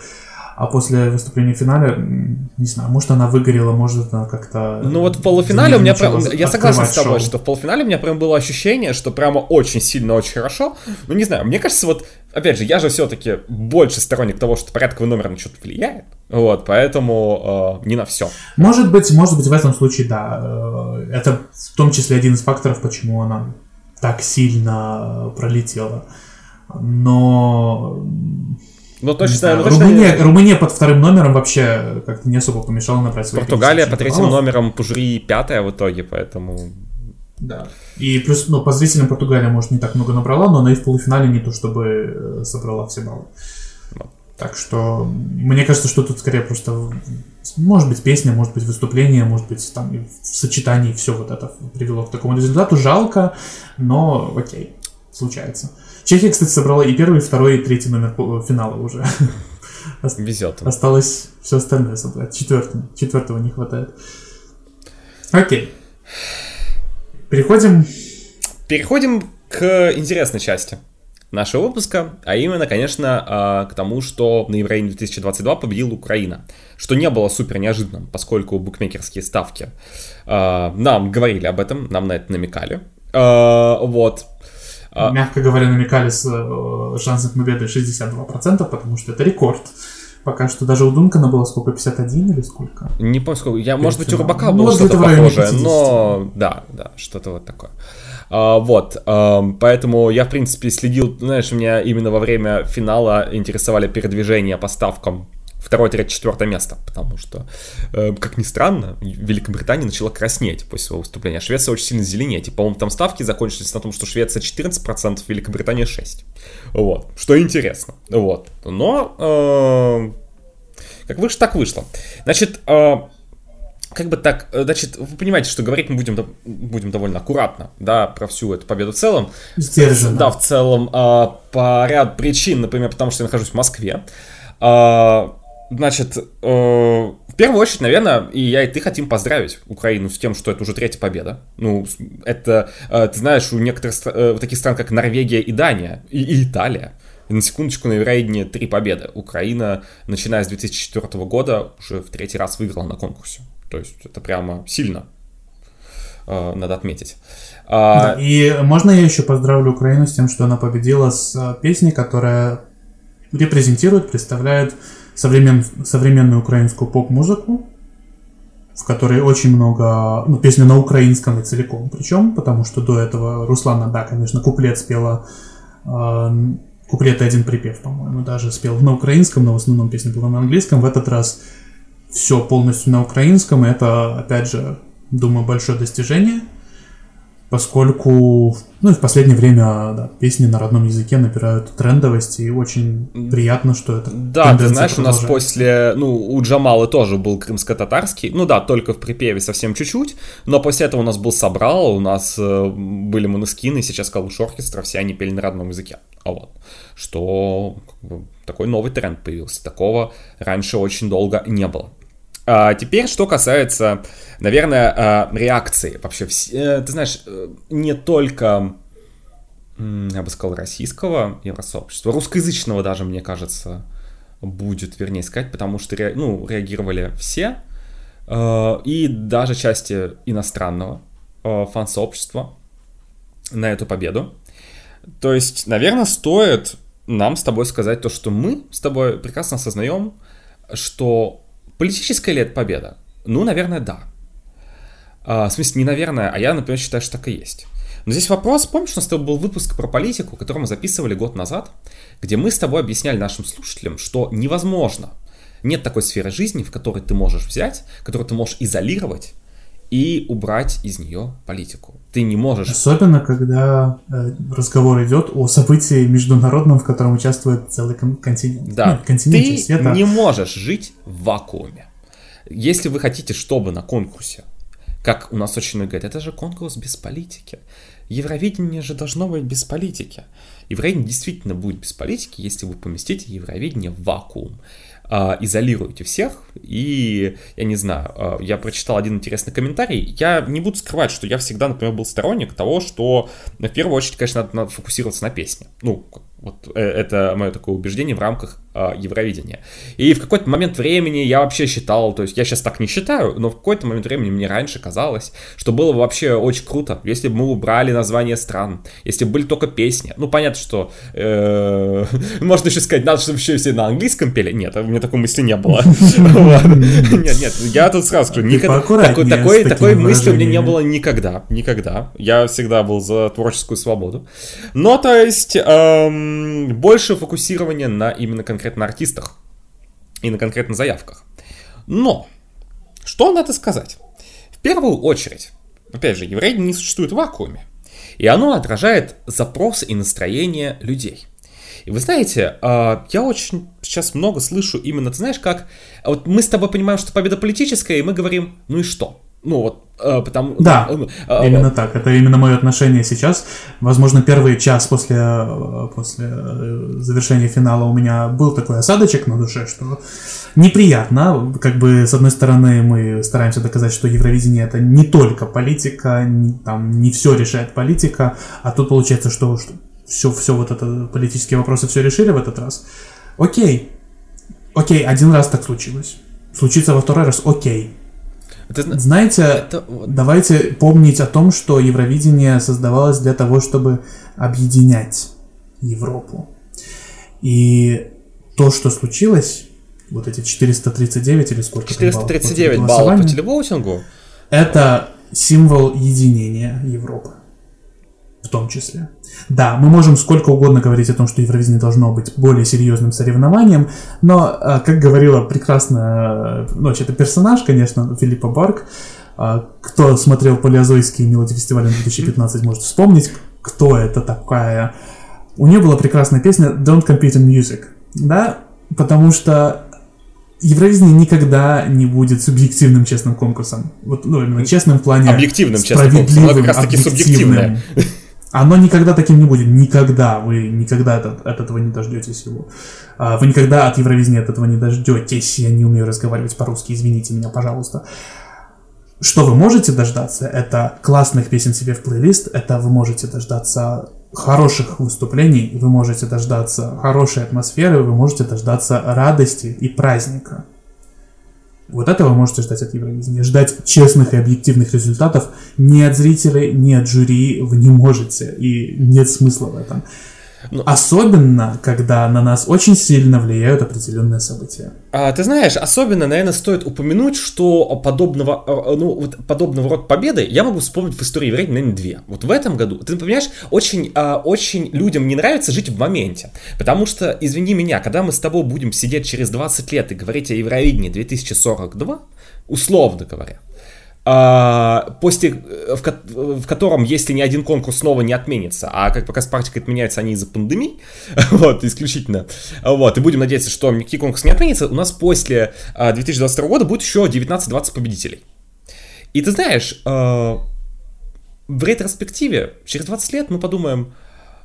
а после выступления в финале, не знаю, может она выгорела, может она как-то... Ну вот в полуфинале у меня прям... Я согласен с тобой, шоу. что в полуфинале у меня прям было ощущение, что прямо очень сильно, очень хорошо. Ну не знаю, мне кажется, вот, опять же, я же все-таки больше сторонник того, что порядковый номер на что-то влияет. Вот, поэтому э, не на все. Может быть, может быть, в этом случае, да. Э, это в том числе один из факторов, почему она так сильно пролетела. Но ну, точно, да, ну, точно... Румыния, Румыния под вторым номером вообще как-то не особо помешала набрать свои Португалия по третьим баллов. номерам пожри пятая в итоге, поэтому... Да. И плюс, ну, по зрителям Португалия, может, не так много набрала, но она и в полуфинале не то, чтобы э, собрала все баллы. Вот. Так что, мне кажется, что тут скорее просто, может быть, песня, может быть, выступление, может быть, там в сочетании все вот это привело к такому результату. Жалко, но окей, случается. Чехия, кстати, собрала и первый, и второй, и третий номер финала уже. <laughs> Везет. Осталось все остальное собрать. Четвертый, четвертого не хватает. Окей. Переходим... Переходим к интересной части нашего выпуска, а именно, конечно, а, к тому, что на Евровидении 2022 победила Украина, что не было супер неожиданным, поскольку букмекерские ставки а, нам говорили об этом, нам на это намекали. А, вот. Мягко говоря, намекали с э, шансом победы 62%, потому что это рекорд. Пока что даже у Дункана было сколько, 51 или сколько? Не помню сколько. Я, может быть, у Рыбака ну, было что-то похожее, но да, да, что-то вот такое. А, вот, а, поэтому я, в принципе, следил, знаешь, меня именно во время финала интересовали передвижения по ставкам второе, третье, четвертое место, потому что, э, как ни странно, Великобритания начала краснеть после своего выступления, а Швеция очень сильно зеленеть, и, по-моему, там ставки закончились на том, что Швеция 14%, Великобритания 6%, вот, что интересно, вот, но, э, как вышло, так вышло, значит, э, как бы так, э, значит, вы понимаете, что говорить мы будем, будем довольно аккуратно, да, про всю эту победу в целом. Сдержанно. Да, в целом, э, по ряд причин, например, потому что я нахожусь в Москве, э, Значит, э, в первую очередь, наверное, и я, и ты хотим поздравить Украину с тем, что это уже третья победа. Ну, это, э, ты знаешь, у некоторых э, таких стран, как Норвегия и Дания, и, и Италия, на секундочку, на Евровидении три победы. Украина, начиная с 2004 года, уже в третий раз выиграла на конкурсе. То есть это прямо сильно, э, надо отметить. А... И можно я еще поздравлю Украину с тем, что она победила с песней, которая репрезентирует, представляет современ, современную украинскую поп-музыку, в которой очень много, ну, песни на украинском и целиком, причем, потому что до этого Руслана, да, конечно, куплет спела, э, куплет один припев, по-моему, даже спел на украинском, но в основном песня была на английском, в этот раз все полностью на украинском, и это, опять же, думаю, большое достижение – поскольку, ну и в последнее время, да, песни на родном языке набирают трендовость, и очень приятно, что это Да, ты знаешь, у нас после, ну, у Джамала тоже был крымско-татарский, ну да, только в припеве совсем чуть-чуть, но после этого у нас был Собрал, у нас э, были Монескины, сейчас Калуш Оркестра, все они пели на родном языке. А вот, что как бы, такой новый тренд появился, такого раньше очень долго не было. А теперь, что касается, наверное, а, реакции вообще. Э, ты знаешь, э, не только, я бы сказал, российского евросообщества, русскоязычного даже, мне кажется, будет, вернее сказать, потому что ну, реагировали все, э, и даже части иностранного фан-сообщества на эту победу. То есть, наверное, стоит нам с тобой сказать то, что мы с тобой прекрасно осознаем, что Политическая ли это победа? Ну, наверное, да. А, в смысле, не наверное, а я, например, считаю, что так и есть. Но здесь вопрос, помнишь, у нас был выпуск про политику, который мы записывали год назад, где мы с тобой объясняли нашим слушателям, что невозможно, нет такой сферы жизни, в которой ты можешь взять, которую ты можешь изолировать и убрать из нее политику. Ты не можешь... Особенно, когда э, разговор идет о событии международном, в котором участвует целый континент. Да, Нет, континент ты света. не можешь жить в вакууме. Если вы хотите, чтобы на конкурсе, как у нас очень много говорят, это же конкурс без политики. Евровидение же должно быть без политики. Евровидение действительно будет без политики, если вы поместите Евровидение в вакуум э, изолируете всех, и, я не знаю, э, я прочитал один интересный комментарий, я не буду скрывать, что я всегда, например, был сторонник того, что, в первую очередь, конечно, надо, надо фокусироваться на песне, ну, Вот э, это мое такое убеждение в рамках э, Евровидения. И в какой-то момент времени я вообще считал, то есть я сейчас так не считаю, но в какой-то момент времени мне раньше казалось, что было бы вообще очень круто, если бы мы убрали название стран, если бы были только песни. Ну, понятно, что э, <laughs> можно еще сказать, надо, чтобы еще все на английском пели. Нет, у меня такой мысли не было. <laughs> Нет, нет, я тут сразу скажу, такой такой мысли у меня не было никогда, никогда. Я всегда был за творческую свободу. Но, то есть, эм, больше фокусирования на именно конкретно артистах и на конкретно заявках. Но, что надо сказать? В первую очередь, опять же, еврейдин не существует в вакууме. И оно отражает запросы и настроение людей. И вы знаете, а, я очень сейчас много слышу именно, ты знаешь, как... Вот мы с тобой понимаем, что победа политическая, и мы говорим, ну и что? Ну вот, э, потому... Да, э, именно так. Это именно мое отношение сейчас. Возможно, первый час после, после завершения финала у меня был такой осадочек на душе, что неприятно. Как бы, с одной стороны, мы стараемся доказать, что Евровидение это не только политика, не, там, не все решает политика, а тут получается, что, что все, все вот это, политические вопросы все решили в этот раз. Окей. Окей, один раз так случилось. Случится во второй раз, окей это, Знаете, это... давайте помнить о том, что Евровидение создавалось для того, чтобы объединять Европу. И то, что случилось, вот эти 439 или сколько 439 баллов, баллов по телевоутингу, это символ единения Европы в том числе. Да, мы можем сколько угодно говорить о том, что Евровидение должно быть более серьезным соревнованием, но, а, как говорила прекрасно, ну, это персонаж, конечно, Филиппа Барк, а, кто смотрел палеозойские мелодии фестиваля 2015, может вспомнить, кто это такая. У нее была прекрасная песня Don't Compete in Music, да, потому что Евровидение никогда не будет субъективным честным конкурсом. Вот, ну, именно честным в плане Объективным честным конкурсом, как раз таки субъективное. Оно никогда таким не будет. Никогда. Вы никогда от, от этого не дождетесь его. А, вы никогда от Евровидения от этого не дождетесь. Я не умею разговаривать по-русски, извините меня, пожалуйста. Что вы можете дождаться, это классных песен себе в плейлист, это вы можете дождаться хороших выступлений, вы можете дождаться хорошей атмосферы, вы можете дождаться радости и праздника. Вот этого можете ждать от Евровидения. Ждать честных и объективных результатов ни от зрителей, ни от жюри вы не можете. И нет смысла в этом. Но... Ну, особенно, когда на нас очень сильно влияют определенные события. А, ты знаешь, особенно, наверное, стоит упомянуть, что подобного, э, ну, вот подобного рода победы я могу вспомнить в истории евреев, наверное, две. Вот в этом году, ты понимаешь, очень, а, очень людям не нравится жить в моменте. Потому что, извини меня, когда мы с тобой будем сидеть через 20 лет и говорить о Евровидении 2042, условно говоря, а, после, э, в, в котором, если ни один конкурс снова не отменится, а как пока практика отменяется они из-за пандемии, <laughs> вот, исключительно, вот, и будем надеяться, что никакие конкурсы не отменятся, у нас после 2022 а, года будет еще 19-20 победителей. И ты знаешь, а, в ретроспективе, через 20 лет мы подумаем,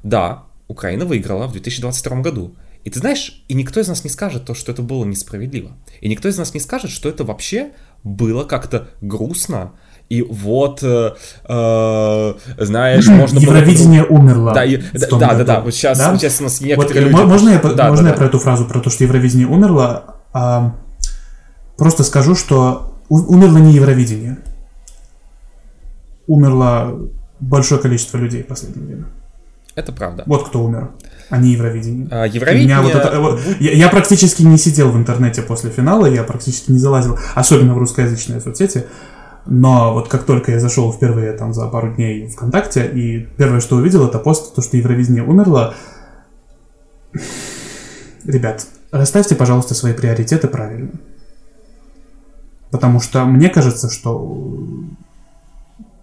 да, Украина выиграла в 2022 году, и ты знаешь, и никто из нас не скажет то, что это было несправедливо. И никто из нас не скажет, что это вообще было как-то грустно. И вот, э, э, знаешь, можно Евровидение было... умерло. Да, и, да, да, да, да, вот сейчас, да? сейчас у нас некоторые вот, люди... Можно я, да, можно да, я да. про эту фразу, про то, что Евровидение умерло? А, просто скажу, что умерло не Евровидение. Умерло большое количество людей в последнее время. Это правда. Вот кто умер, а не Евровидение. А, Евровидение... вот это, вот, я, я практически не сидел в интернете после финала, я практически не залазил, особенно в русскоязычные соцсети. Но вот как только я зашел впервые там за пару дней ВКонтакте, и первое, что увидел, это пост, то, что Евровидение умерло. Ребят, расставьте, пожалуйста, свои приоритеты правильно. Потому что мне кажется, что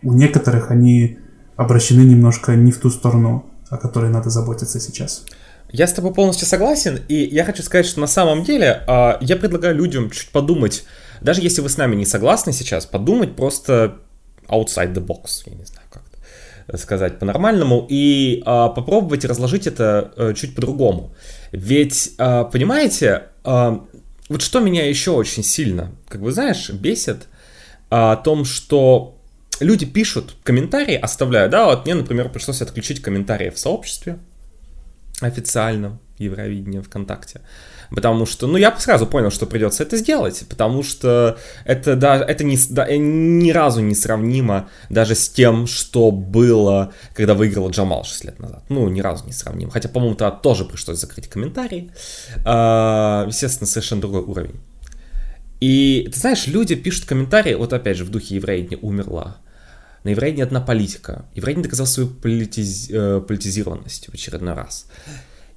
у некоторых они обращены немножко не в ту сторону, о которой надо заботиться сейчас. Я с тобой полностью согласен, и я хочу сказать, что на самом деле э, я предлагаю людям чуть подумать, даже если вы с нами не согласны сейчас, подумать просто outside the box, я не знаю как сказать по-нормальному, и э, попробовать разложить это э, чуть по-другому. Ведь, э, понимаете, э, вот что меня еще очень сильно, как бы знаешь, бесит, о том, что люди пишут комментарии, оставляют, да, вот мне, например, пришлось отключить комментарии в сообществе, официально Евровидение ВКонтакте. Потому что, ну, я сразу понял, что придется это сделать, потому что это, да, это не, да, ни разу не сравнимо даже с тем, что было, когда выиграла Джамал 6 лет назад. Ну, ни разу не сравнимо. Хотя, по-моему, тогда тоже пришлось закрыть комментарии. А, естественно, совершенно другой уровень. И, ты знаешь, люди пишут комментарии, вот опять же, в духе евреи умерла. На евреи одна политика. Евреи доказал свою политиз... Э, политизированность в очередной раз.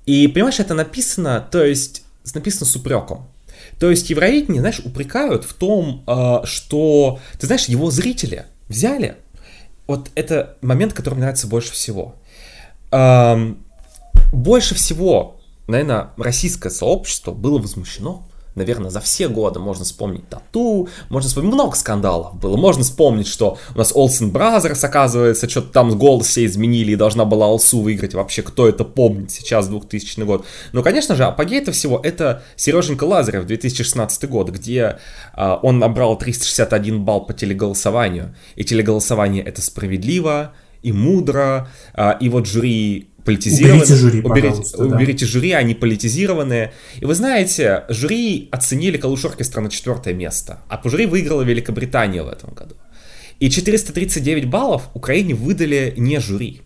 И, понимаешь, это написано, то есть, написано с упреком. То есть Евровидение, знаешь, упрекают в том, э, что, ты знаешь, его зрители взяли. Вот это момент, который мне нравится больше всего. Эм, больше всего, наверное, российское сообщество было возмущено наверное, за все годы можно вспомнить Тату, можно вспомнить много скандалов было. Можно вспомнить, что у нас Олсен Бразерс, оказывается, что-то там голос все изменили и должна была Алсу выиграть. Вообще, кто это помнит сейчас, 2000 год. Но, конечно же, апогей этого всего это Сереженька Лазарев, 2016 год, где э, он набрал 361 балл по телеголосованию. И телеголосование это справедливо и мудро. Э, и вот жюри политизированные. Уберите жюри, уберите, да. уберите жюри, они политизированные. И вы знаете, жюри оценили Калуш Оркестра на четвертое место, а по жюри выиграла Великобритания в этом году. И 439 баллов Украине выдали не жюри.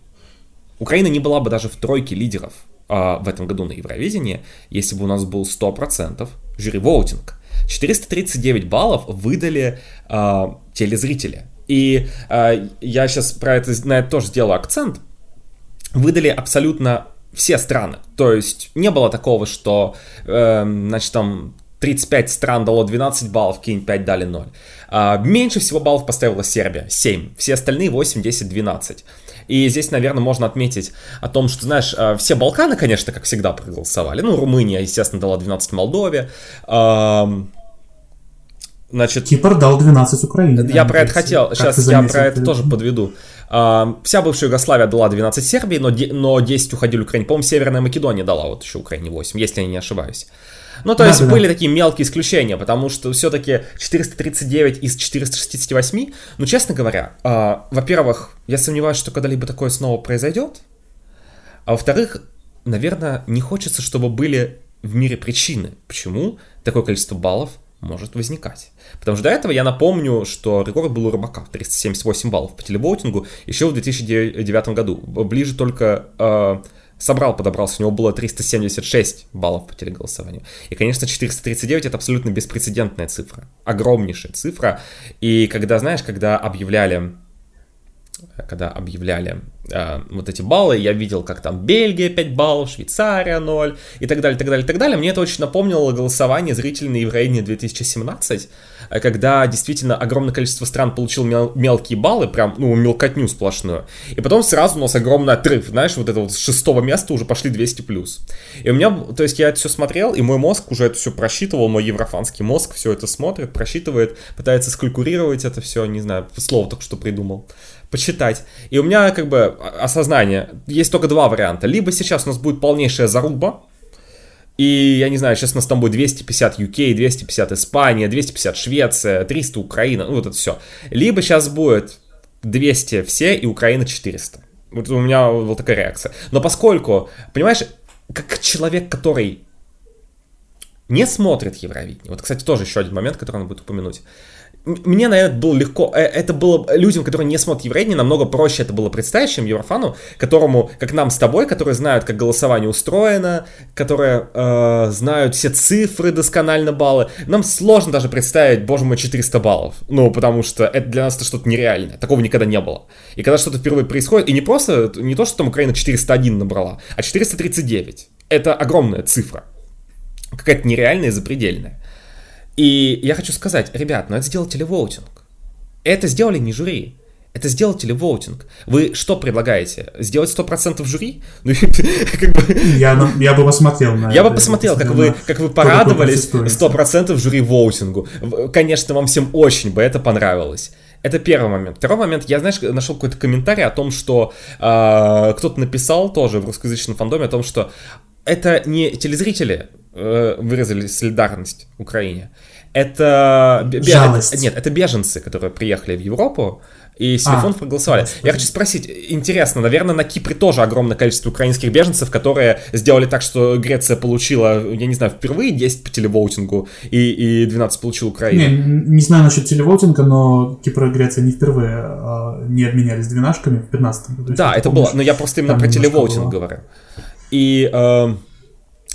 Украина не была бы даже в тройке лидеров а, в этом году на Евровидении, если бы у нас был 100% жюри-воутинг. 439 баллов выдали а, телезрители. И а, я сейчас про это, на это тоже сделаю акцент, выдали абсолютно все страны. То есть не было такого, что, э, значит, там 35 стран дало 12 баллов, какие-нибудь 5 дали 0. А, меньше всего баллов поставила Сербия, 7. Все остальные 8, 10, 12. И здесь, наверное, можно отметить о том, что, знаешь, э, все Балканы, конечно, как всегда проголосовали. Ну, Румыния, естественно, дала 12 Молдове. Значит, Кипр дал 12 Украине. Я про это хотел, сейчас я про это тоже подведу. Вся бывшая Югославия дала 12 Сербии, но, но 10 уходили Украине. По-моему, Северная Македония дала вот еще Украине 8, если я не ошибаюсь. Ну, то да, есть да, были да. такие мелкие исключения, потому что все-таки 439 из 468, ну, честно говоря, э, во-первых, я сомневаюсь, что когда-либо такое снова произойдет, а во-вторых, наверное, не хочется, чтобы были в мире причины, почему такое количество баллов может возникать. Потому что до этого я напомню, что рекорд был у Рыбака 378 баллов по телевоутингу еще в 2009 году. Ближе только э, собрал, подобрался, у него было 376 баллов по телеголосованию. И, конечно, 439 это абсолютно беспрецедентная цифра, огромнейшая цифра. И когда, знаешь, когда объявляли когда объявляли э, вот эти баллы, я видел, как там Бельгия 5 баллов, Швейцария 0 и так далее, так далее, так далее. Мне это очень напомнило голосование зрителей на Евровидении 2017, э, когда действительно огромное количество стран получил мел- мелкие баллы, прям, ну, мелкотню сплошную. И потом сразу у нас огромный отрыв, знаешь, вот это вот с шестого места уже пошли 200 плюс. И у меня, то есть я это все смотрел, и мой мозг уже это все просчитывал, мой еврофанский мозг все это смотрит, просчитывает, пытается скалькулировать это все, не знаю, слово только что придумал почитать. И у меня как бы осознание, есть только два варианта. Либо сейчас у нас будет полнейшая заруба, и, я не знаю, сейчас у нас там будет 250 UK, 250 Испания, 250 Швеция, 300 Украина, ну вот это все. Либо сейчас будет 200 все и Украина 400. Вот у меня вот такая реакция. Но поскольку, понимаешь, как человек, который не смотрит Евровидение, вот, кстати, тоже еще один момент, который надо будет упомянуть, мне, наверное, было легко, э, это было людям, которые не смотрят Евровидение, намного проще это было представить, чем Еврофану, которому, как нам с тобой, которые знают, как голосование устроено, которые э, знают все цифры досконально, баллы, нам сложно даже представить, боже мой, 400 баллов, ну, потому что это для нас это что-то нереальное, такого никогда не было. И когда что-то впервые происходит, и не просто, не то, что там Украина 401 набрала, а 439, это огромная цифра, какая-то нереальная и запредельная. И я хочу сказать, ребят, ну это сделал телевоутинг. Это сделали не жюри. Это сделал телевоутинг. Вы что предлагаете? Сделать 100% жюри? <laughs> Ну, как бы... я, я бы посмотрел на Я это, бы посмотрел, как вы, как вы порадовались 100% жюри воутингу. Конечно, вам всем очень бы это понравилось. Это первый момент. Второй момент, я, знаешь, нашел какой-то комментарий о том, что э, кто-то написал тоже в русскоязычном фандоме о том, что это не телезрители э, выразили солидарность Украине. Это... Жалость. Нет, это беженцы, которые приехали в Европу, и с телефонов а, проголосовали. Господи. Я хочу спросить, интересно, наверное, на Кипре тоже огромное количество украинских беженцев, которые сделали так, что Греция получила, я не знаю, впервые 10 по телевоутингу и, и 12 получил Украина. Не, не знаю насчет телевоутинга, но Кипр и Греция не впервые а, не обменялись двенашками в 15 году. Да, это помнишь, было, но я просто именно про телевоутинг было. говорю. И, э,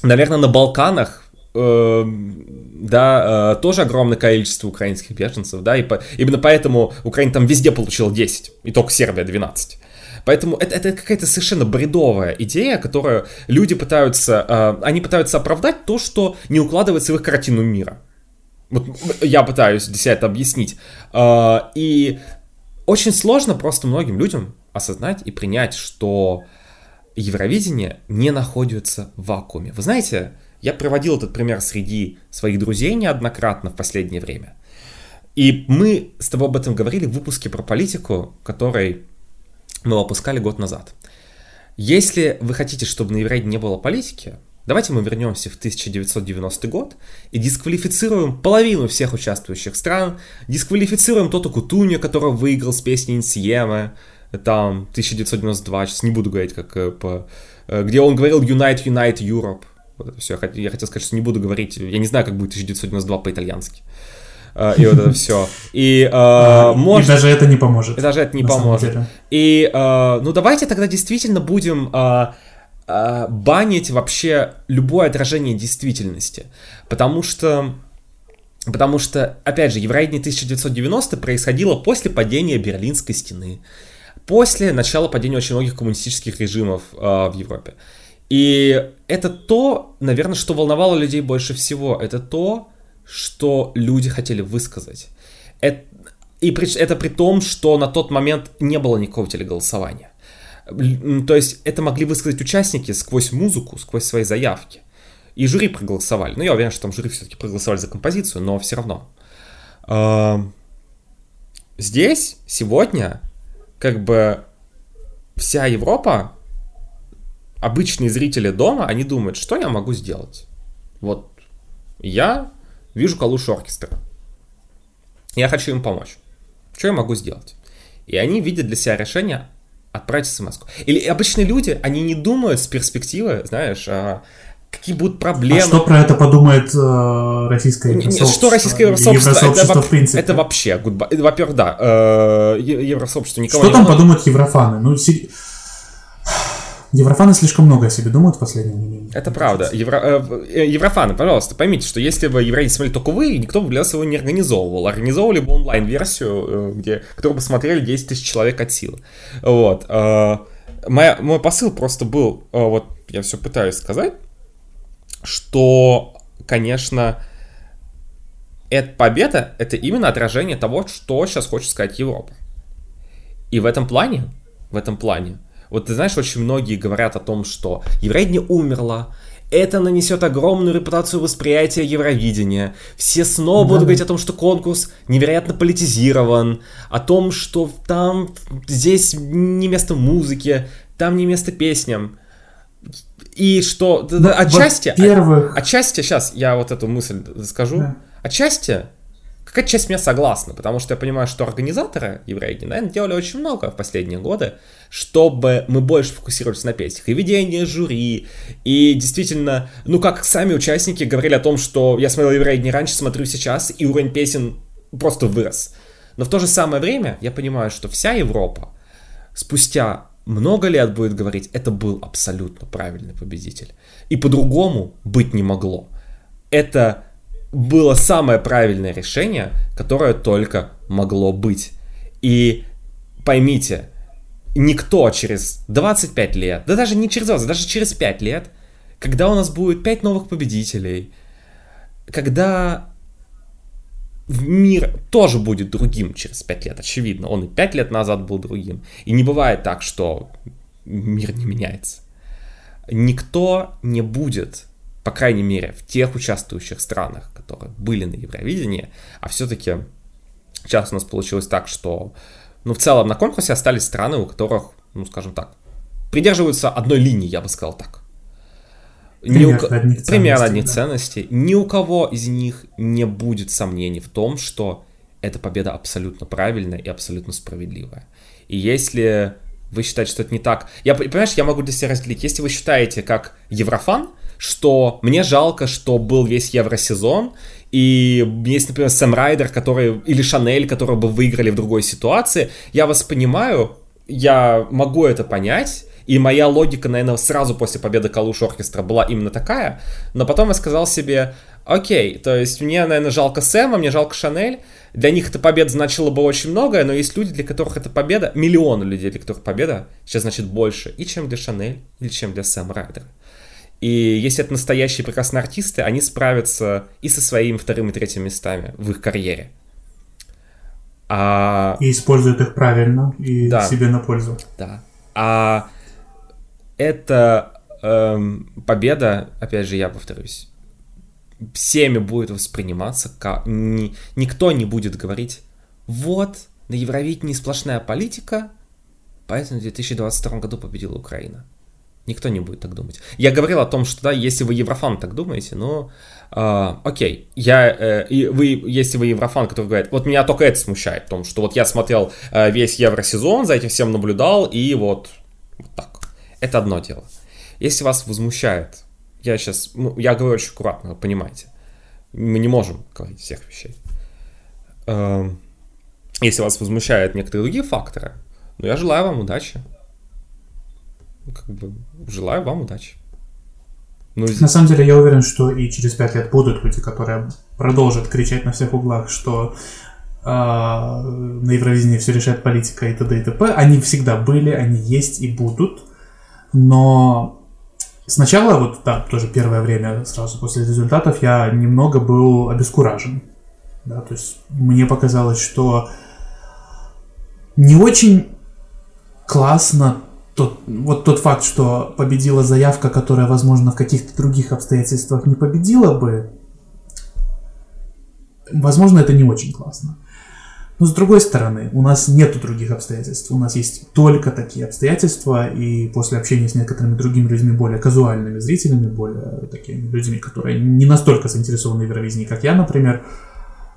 наверное, на Балканах э, да, э, тоже огромное количество украинских беженцев, да, и по, именно поэтому Украина там везде получила 10, и только Сербия 12. Поэтому это, это какая-то совершенно бредовая идея, которую люди пытаются, э, они пытаются оправдать то, что не укладывается в их картину мира. Вот я пытаюсь здесь это объяснить. Э, и очень сложно просто многим людям осознать и принять, что Евровидение не находится в вакууме. Вы знаете, я проводил этот пример среди своих друзей неоднократно в последнее время. И мы с тобой об этом говорили в выпуске про политику, который мы выпускали год назад. Если вы хотите, чтобы на Еврейде не было политики, давайте мы вернемся в 1990 год и дисквалифицируем половину всех участвующих стран, дисквалифицируем Тоту Кутунью, который выиграл с песней Инсиема, там, 1992, сейчас не буду говорить, как э, по... Э, где он говорил Unite, Unite Europe, вот все. Я хотел сказать, что не буду говорить, я не знаю, как будет 1992 по-итальянски. Uh, и вот это все. И, <laughs> uh, может... и даже это не поможет. И даже это не поможет. И ну давайте тогда действительно будем банить вообще любое отражение действительности. Потому что Потому что, опять же, Евровидение 1990 происходило после падения Берлинской стены, после начала падения очень многих коммунистических режимов э, в Европе. И это то, наверное, что волновало людей больше всего. Это то, что люди хотели высказать. Это, и при, это при том, что на тот момент не было никакого телеголосования. То есть это могли высказать участники сквозь музыку, сквозь свои заявки. И жюри проголосовали. Ну, я уверен, что там жюри все-таки проголосовали за композицию, но все равно. Здесь, сегодня, как бы вся Европа обычные зрители дома, они думают, что я могу сделать? Вот я вижу Калушу оркестра. Я хочу им помочь. Что я могу сделать? И они видят для себя решение отправить смс -ку. Или обычные люди, они не думают с перспективы, знаешь, а, какие будут проблемы. А что про это подумает э, российское Евросообщество? Что российское Евросообщество? Это, в принципе. это вообще, во-первых, да, э, Евросообщество никого Что не там волнует. подумают еврофаны? Ну, Еврофаны слишком много о себе думают в последнее время. Это правда. Евро, э, э, еврофаны, пожалуйста, поймите, что если бы Евровидение смотрели только вы, никто бы для вас его не организовывал. Организовывали бы онлайн-версию, э, где, которую бы смотрели 10 тысяч человек от силы. Вот. Э, моя, мой посыл просто был, э, вот я все пытаюсь сказать, что, конечно, эта победа — это именно отражение того, что сейчас хочет сказать Европа. И в этом плане, в этом плане, вот ты знаешь, очень многие говорят о том, что Евровидение умерло, это нанесет огромную репутацию восприятия Евровидения. Все снова да. будут говорить о том, что конкурс невероятно политизирован, о том, что там, здесь не место музыке, там не место песням. И что, ну, отчасти, первых... отчасти, сейчас я вот эту мысль скажу, да. отчасти какая часть меня согласна, потому что я понимаю, что организаторы Евровидения, наверное, делали очень много в последние годы, чтобы мы больше фокусировались на песнях. И ведение жюри, и действительно, ну как сами участники говорили о том, что я смотрел Евровидение раньше, смотрю сейчас, и уровень песен просто вырос. Но в то же самое время я понимаю, что вся Европа спустя много лет будет говорить, это был абсолютно правильный победитель. И по-другому быть не могло. Это было самое правильное решение, которое только могло быть. И поймите, никто через 25 лет, да даже не через 20, даже через 5 лет, когда у нас будет 5 новых победителей, когда мир тоже будет другим через 5 лет, очевидно. Он и 5 лет назад был другим. И не бывает так, что мир не меняется. Никто не будет по крайней мере, в тех участвующих странах, которые были на Евровидении, а все-таки сейчас у нас получилось так, что, ну, в целом на конкурсе остались страны, у которых, ну, скажем так, придерживаются одной линии, я бы сказал так. Примерно, у... одних, Примерно одних да. ценностей. Ни у кого из них не будет сомнений в том, что эта победа абсолютно правильная и абсолютно справедливая. И если вы считаете, что это не так... Я, понимаешь, я могу для себя разделить. Если вы считаете, как еврофан, что мне жалко, что был весь евросезон, и есть, например, Сэм Райдер, который, или Шанель, которые бы выиграли в другой ситуации, я вас понимаю, я могу это понять, и моя логика, наверное, сразу после победы Калуш Оркестра была именно такая, но потом я сказал себе, окей, то есть мне, наверное, жалко Сэма, мне жалко Шанель, для них эта победа значила бы очень многое, но есть люди, для которых эта победа, миллионы людей, для которых победа сейчас значит больше, и чем для Шанель, или чем для Сэма Райдера. И если это настоящие прекрасные артисты, они справятся и со своими вторым и третьим местами в их карьере. А... И используют их правильно и да. себе на пользу. Да. А эта эм, победа, опять же, я повторюсь, всеми будет восприниматься как... Ни, никто не будет говорить, вот, на Евровидении сплошная политика, поэтому в 2022 году победила Украина. Никто не будет так думать. Я говорил о том, что да, если вы еврофан так думаете, ну, э, окей, я, э, и вы, если вы еврофан, который говорит, вот меня только это смущает, в том, что вот я смотрел э, весь евросезон, за этим всем наблюдал, и вот, вот так. Это одно дело. Если вас возмущает, я сейчас, ну, я говорю очень аккуратно, вы понимаете, мы не можем говорить всех вещей. Э, если вас возмущают некоторые другие факторы, ну, я желаю вам удачи как бы желаю вам удачи. Ну, На самом деле я уверен, что и через пять лет будут люди, которые продолжат кричать на всех углах, что э, на Евровидении все решает политика и т.д. и т.п. Они всегда были, они есть и будут. Но сначала, вот да, тоже первое время, сразу после результатов, я немного был обескуражен. Да, то есть мне показалось, что не очень классно тот, вот тот факт, что победила заявка, которая, возможно, в каких-то других обстоятельствах не победила бы, возможно, это не очень классно. Но с другой стороны, у нас нет других обстоятельств. У нас есть только такие обстоятельства, и после общения с некоторыми другими людьми, более казуальными зрителями, более такими людьми, которые не настолько заинтересованы в Евровидении, как я, например,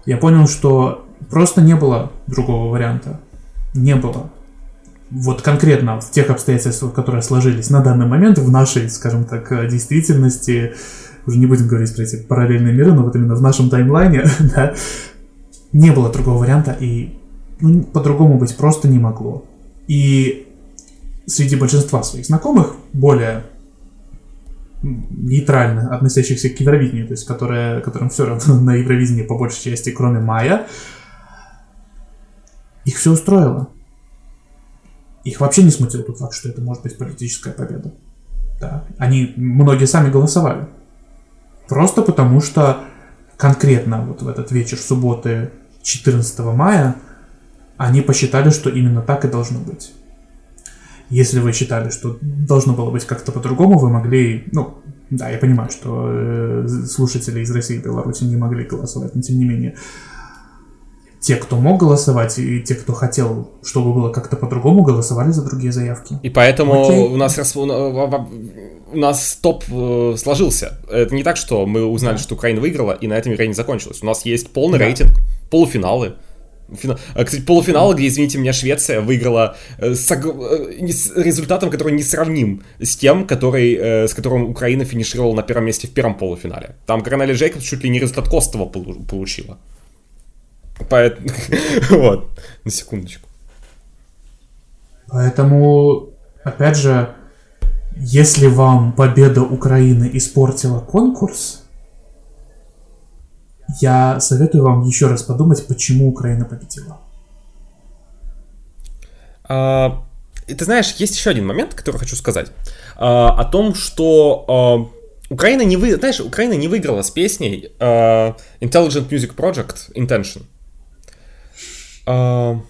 я понял, что просто не было другого варианта. Не было вот конкретно в тех обстоятельствах, которые сложились на данный момент в нашей, скажем так, действительности, уже не будем говорить про эти параллельные миры, но вот именно в нашем таймлайне, <laughs> да, не было другого варианта, и ну, по-другому быть просто не могло. И среди большинства своих знакомых, более нейтрально относящихся к Евровидению, то есть которые, которым все равно <laughs> на Евровидении по большей части, кроме Мая, их все устроило. Их вообще не смутил тот факт, что это может быть политическая победа. Да. Они, многие сами голосовали. Просто потому что конкретно вот в этот вечер субботы 14 мая они посчитали, что именно так и должно быть. Если вы считали, что должно было быть как-то по-другому, вы могли, ну, да, я понимаю, что э, слушатели из России и Беларуси не могли голосовать, но тем не менее, те, кто мог голосовать, и те, кто хотел, чтобы было как-то по-другому, голосовали за другие заявки. И поэтому Окей. у нас у нас топ э, сложился. Это не так, что мы узнали, что Украина выиграла, и на этом игра не закончилась. У нас есть полный да. рейтинг, полуфиналы. Фина... А, кстати, полуфиналы, где, извините меня, Швеция выиграла э, с, э, с результатом, который не сравним с тем, который, с которым Украина финишировала на первом месте в первом полуфинале. Там Коронели Джейкобс чуть ли не результат Костова получила. Поэтому, <laughs> вот, на секундочку. Поэтому, опять же, если вам победа Украины испортила конкурс, я советую вам еще раз подумать, почему Украина победила. А, ты знаешь, есть еще один момент, который хочу сказать. А, о том, что а, Украина не вы, знаешь, Украина не выиграла с песней а, Intelligent Music Project Intention. А...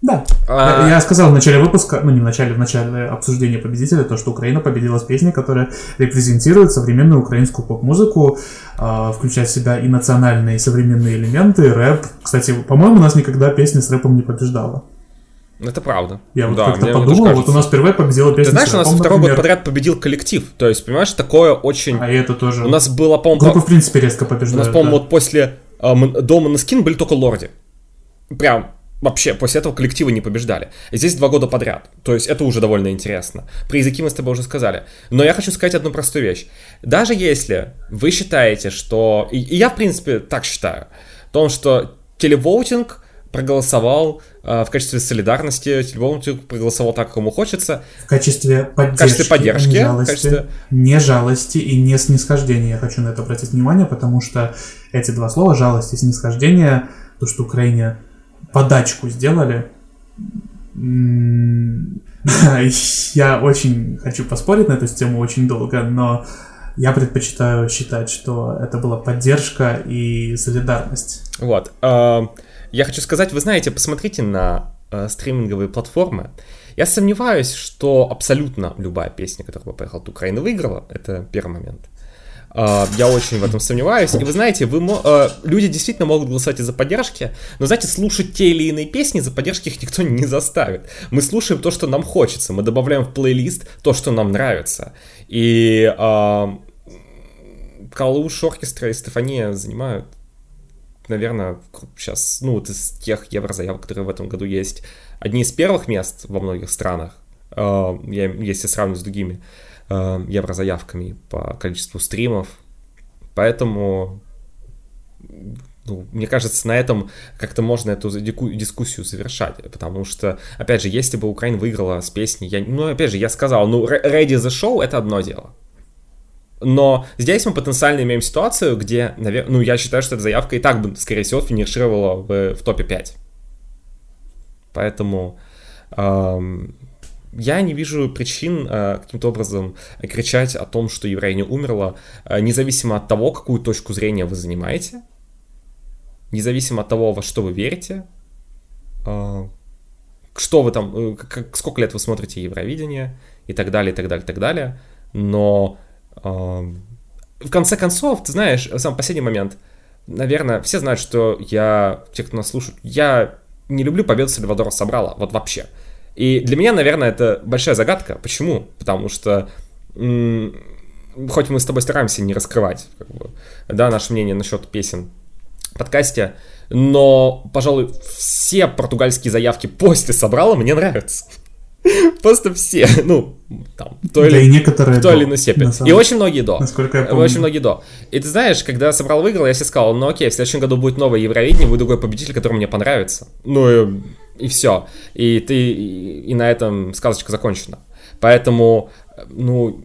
Да. А... Я сказал в начале выпуска, ну не в начале, в начале обсуждения победителя, то, что Украина победила с песней, которая репрезентирует современную украинскую поп-музыку, э, включая в себя и национальные, и современные элементы, рэп. Кстати, по-моему, у нас никогда песня с рэпом не побеждала. Это правда. Я вот да, как-то подумал, вот у нас впервые победила песня Ты знаешь, у нас второй например. год подряд победил коллектив. То есть, понимаешь, такое очень... А это тоже... У нас было, по-моему... Группа, в принципе, резко побеждает. У нас, по-моему, да. вот после э, до Моноскин были только лорди. Прям вообще после этого коллективы не побеждали. Здесь два года подряд. То есть это уже довольно интересно. Про языки мы с тобой уже сказали. Но я хочу сказать одну простую вещь. Даже если вы считаете, что... И я, в принципе, так считаю. В том, что телевоутинг проголосовал э, в качестве солидарности, телевоутинг проголосовал так, как ему хочется. В качестве поддержки. В качестве поддержки. Не жалости, качестве... не жалости и не снисхождения. Я хочу на это обратить внимание, потому что эти два слова, жалость и снисхождение, то, что Украине подачку сделали. <laughs> Я очень хочу поспорить на эту тему очень долго, но я предпочитаю считать, что это была поддержка и солидарность. Вот. А, я хочу сказать, вы знаете, посмотрите на э, стриминговые платформы. Я сомневаюсь, что абсолютно любая песня, которая поехала от Украины, выиграла. Это первый момент. А, я очень в этом сомневаюсь. И вы знаете, вы, а, люди действительно могут голосовать из-за поддержки, но, знаете, слушать те или иные песни за поддержки их никто <laughs> не заставит. Мы слушаем то, что нам хочется, мы добавляем в плейлист то, что нам нравится. И а, Калуш Оркестра и Стефания занимают наверное, сейчас, ну, вот из тех еврозаявок, которые в этом году есть, одни из первых мест во многих странах, я, если сравнивать с другими э, еврозаявками по количеству стримов. Поэтому, ну, мне кажется, на этом как-то можно эту дискуссию завершать. Потому что, опять же, если бы Украина выиграла с песней, я, ну, опять же, я сказал, ну, Ready the Show — это одно дело. Но здесь мы потенциально имеем ситуацию, где, наверное, ну, я считаю, что эта заявка и так бы, скорее всего, финишировала в, в топе 5. Поэтому эм, я не вижу причин э, каким-то образом кричать о том, что еврея умерла, э, независимо от того, какую точку зрения вы занимаете, независимо от того, во что вы верите, э, что вы там, сколько лет вы смотрите Евровидение и так далее, и так далее, и так далее. Но в конце концов, ты знаешь, сам последний момент, наверное, все знают, что я, те, кто нас слушает, я не люблю победу Сальвадора Собрала, вот вообще. И для меня, наверное, это большая загадка. Почему? Потому что хоть мы с тобой стараемся не раскрывать, как бы, да, наше мнение насчет песен в подкасте, но, пожалуй, все португальские заявки после собрала мне нравятся. <laughs> Просто все, ну, там, то или, да и некоторые в той или иной степени. И очень многие до. Насколько я помню. Очень многие до. И ты знаешь, когда Собрал выиграл, я себе сказал, ну окей, в следующем году будет новое Евровидение, будет другой победитель, который мне понравится. Ну, и все. И ты и, на этом сказочка закончена. Поэтому, ну,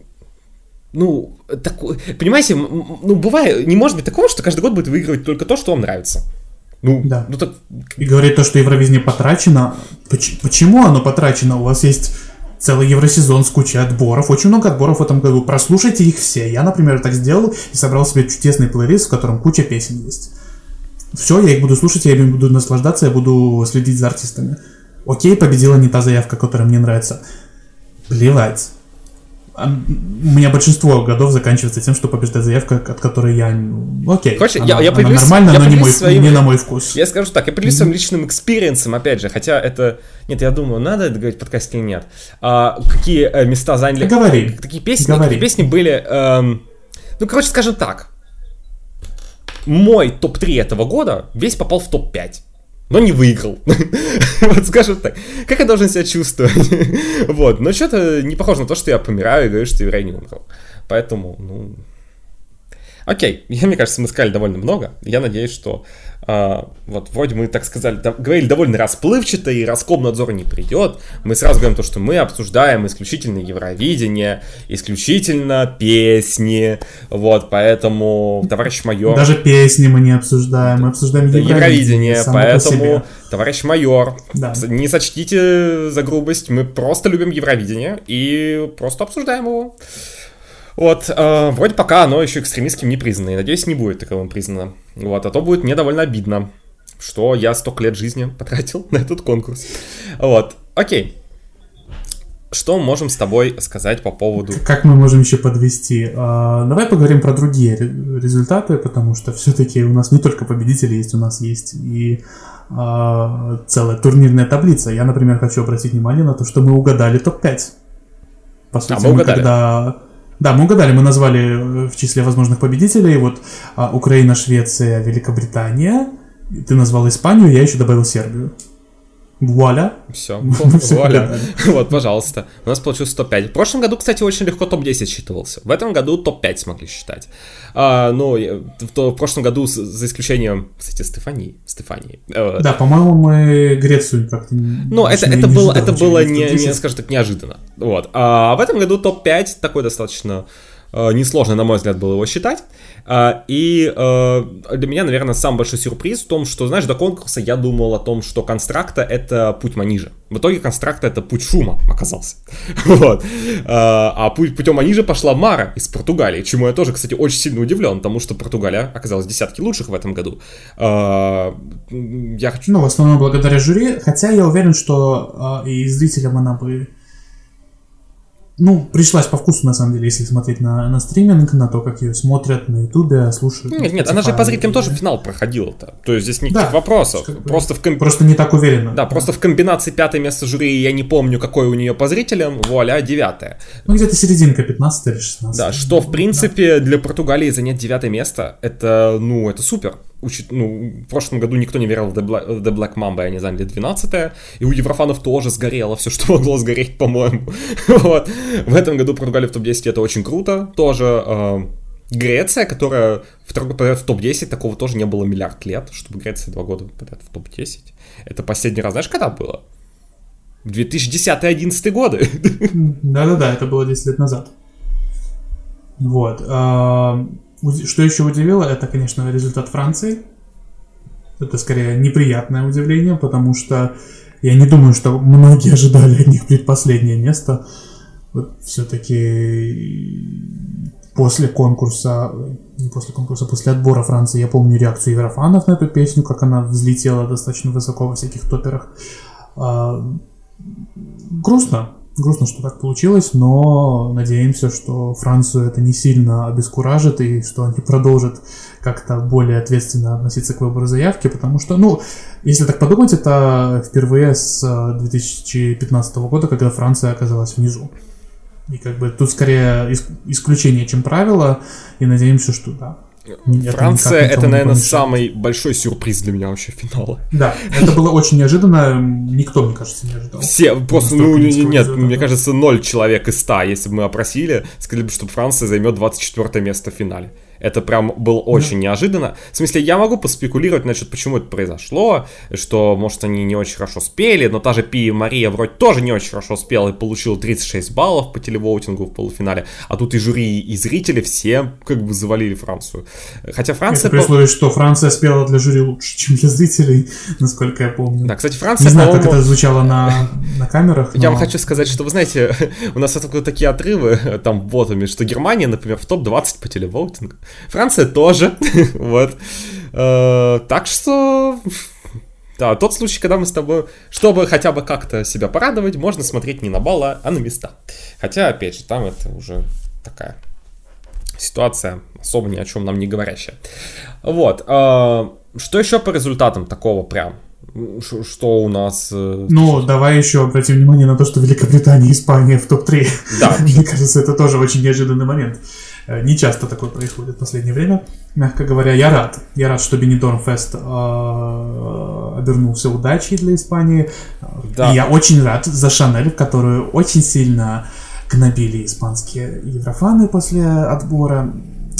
ну, так, понимаете, ну, бывает, не может быть такого, что каждый год будет выигрывать только то, что вам нравится. Ну, да. ну так... И говорит то, что Евровидение потрачено. Почему оно потрачено? У вас есть целый евросезон с кучей отборов. Очень много отборов в этом году. Прослушайте их все. Я, например, так сделал и собрал себе чудесный плейлист, в котором куча песен есть все, я их буду слушать, я ими буду наслаждаться, я буду следить за артистами. Окей, победила не та заявка, которая мне нравится. Плевать. У меня большинство годов заканчивается тем, что побеждает заявка, от которой я... Ну, окей, Хочешь, она, я, я она нормально, я но не, мой, своим, не на мой вкус. Я скажу так, я поделюсь mm-hmm. своим личным experience'ом, опять же, хотя это... Нет, я думаю, надо это говорить в подкасте или нет. А, какие э, места заняли... Говори. Такие песни, Говори. Какие песни были... Эм, ну, короче, скажем так мой топ-3 этого года весь попал в топ-5 но не выиграл. <laughs> вот скажем так. Как я должен себя чувствовать? <laughs> вот, но что-то не похоже на то, что я помираю и говорю, что Юрай не умер. Поэтому, ну... Окей, я, <laughs> мне кажется, мы сказали довольно много. Я надеюсь, что а, вот вроде мы, так сказали, да, говорили довольно расплывчато, и Роскомнадзор не придет. Мы сразу говорим то, что мы обсуждаем исключительно Евровидение, исключительно песни, вот, поэтому, товарищ майор... Даже песни мы не обсуждаем, мы обсуждаем Евровидение, Евровидение поэтому, товарищ майор, да. не сочтите за грубость, мы просто любим Евровидение и просто обсуждаем его. Вот, э, вроде пока оно еще экстремистским не признано, и надеюсь, не будет таковым признано. Вот, а то будет мне довольно обидно, что я столько лет жизни потратил <laughs> на этот конкурс. Вот, окей. Что можем с тобой сказать по поводу... Как мы можем еще подвести? А, давай поговорим про другие результаты, потому что все-таки у нас не только победители есть, у нас есть и а, целая турнирная таблица. Я, например, хочу обратить внимание на то, что мы угадали топ-5. По сути, а мы, мы когда Да, мы угадали, мы назвали э, в числе возможных победителей вот а, Украина, Швеция, Великобритания. Ты назвал Испанию, я еще добавил Сербию. Вуаля. Все, <laughs> вуаля. <laughs> Вот, пожалуйста. У нас получилось топ-5. В прошлом году, кстати, очень легко топ-10 считывался. В этом году топ-5 смогли считать. А, ну, в, в прошлом году, за исключением, кстати, Стефании. Стефании. Э, да, по-моему, мы Грецию как-то Ну, это, это было, это было не, не, скажем так, неожиданно. Вот. А в этом году топ-5 такой достаточно несложно, на мой взгляд, было его считать. А, и э, для меня, наверное, самый большой сюрприз в том, что, знаешь, до конкурса я думал о том, что констракта — это путь Маниже. В итоге констракта — это путь Шума оказался. <laughs> вот. А, путь, путем Маниже пошла Мара из Португалии, чему я тоже, кстати, очень сильно удивлен, потому что Португалия оказалась десятки лучших в этом году. Я хочу... Ну, в основном благодаря жюри, хотя я уверен, что и зрителям она бы ну, пришлась по вкусу, на самом деле, если смотреть на, на стриминг, на то, как ее смотрят на ютубе, слушают. Нет, нет, она же по зрителям тоже финал проходила-то. То есть здесь никаких да, вопросов. Как бы, просто, в комби... просто не так уверенно. Да, да, просто в комбинации пятое место жюри, я не помню, какое у нее по зрителям, вуаля, девятое. Ну, где-то серединка, 15 или 16. Да, что, в принципе, да. для Португалии занять девятое место, это, ну, это супер учит, ну, в прошлом году никто не верил в The Black, The Black Mamba, и они заняли 12 и у Еврофанов тоже сгорело все, <laughs> что могло сгореть, по-моему. <laughs> вот. В этом году Португалия в топ-10, это очень круто, тоже. Э, Греция, которая второй подряд в топ-10, такого тоже не было миллиард лет, чтобы Греция два года подряд в топ-10. Это последний раз, знаешь, когда было? 2010-2011 годы. <laughs> Да-да-да, это было 10 лет назад. Вот. Что еще удивило, это, конечно, результат Франции. Это скорее неприятное удивление, потому что я не думаю, что многие ожидали от них предпоследнее место. Вот все-таки после конкурса, не после конкурса, после отбора Франции, я помню реакцию еврофанов на эту песню, как она взлетела достаточно высоко во всяких топерах. А, грустно, Грустно, что так получилось, но надеемся, что Францию это не сильно обескуражит и что они продолжат как-то более ответственно относиться к выбору заявки, потому что, ну, если так подумать, это впервые с 2015 года, когда Франция оказалась внизу. И как бы тут скорее исключение, чем правило, и надеемся, что да, Франция это, это наверное, самый большой сюрприз для меня вообще финала. Да, это было очень неожиданно. Никто, мне кажется, не ожидал. Все, просто, ну, нет, мне кажется, ноль человек из ста, если бы мы опросили, сказали бы, что Франция займет 24 место в финале. Это прям было очень да. неожиданно. В смысле, я могу поспекулировать насчет, почему это произошло, что, может, они не очень хорошо спели, но та же Пи Мария вроде тоже не очень хорошо спела и получила 36 баллов по телевоутингу в полуфинале, а тут и жюри, и зрители все как бы завалили Францию. Хотя Франция... Это при условии, что Франция спела для жюри лучше, <laughs> чем для зрителей, насколько я помню. Да, кстати, Франция, Не знаю, как это звучало на, на камерах, но... Я вам хочу сказать, что, вы знаете, <laughs> у нас это такие отрывы там ботами, что Германия, например, в топ-20 по телевоутингу. Франция тоже. <laughs> вот. Э, так что... Да, тот случай, когда мы с тобой, чтобы хотя бы как-то себя порадовать, можно смотреть не на балла, а на места. Хотя, опять же, там это уже такая ситуация, особо ни о чем нам не говорящая. Вот. Э, что еще по результатам такого прям? Что у нас... Э, ну, давай еще обратим внимание на то, что Великобритания и Испания в топ-3. Да. <laughs> Мне кажется, это тоже очень неожиданный момент. Э, не часто такое происходит в последнее время, мягко говоря. Я рад. Я рад, что Бенидорм Фест э, обернулся удачей для Испании. Да. И я очень рад за Шанель, которую очень сильно гнобили испанские еврофаны после отбора.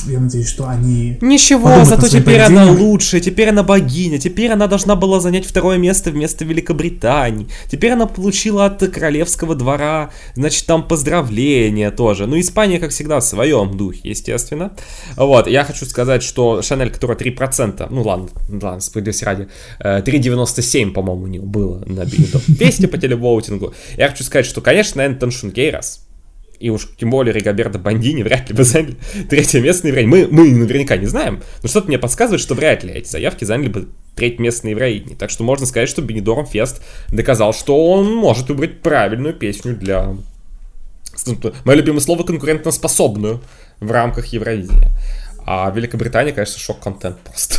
Я надеюсь, что они... Ничего, зато теперь она лучше, теперь она богиня, теперь она должна была занять второе место вместо Великобритании. Теперь она получила от королевского двора, значит, там поздравления тоже. Ну, Испания, как всегда, в своем духе, естественно. Вот, я хочу сказать, что Шанель, которая 3%, ну ладно, ладно, справедливости ради, 3,97, э, по-моему, у нее было на песне по телевоутингу. Я хочу сказать, что, конечно, Энтон Шунгейрос, и уж тем более Ригаберто Бандини вряд ли бы заняли третье место на Евроине. Мы, мы наверняка не знаем, но что-то мне подсказывает, что вряд ли эти заявки заняли бы третье место на Евроине. Так что можно сказать, что Бенедорм Фест доказал, что он может выбрать правильную песню для... Мое любимое слово конкурентоспособную в рамках Евровидения. А Великобритания, конечно, шок-контент просто.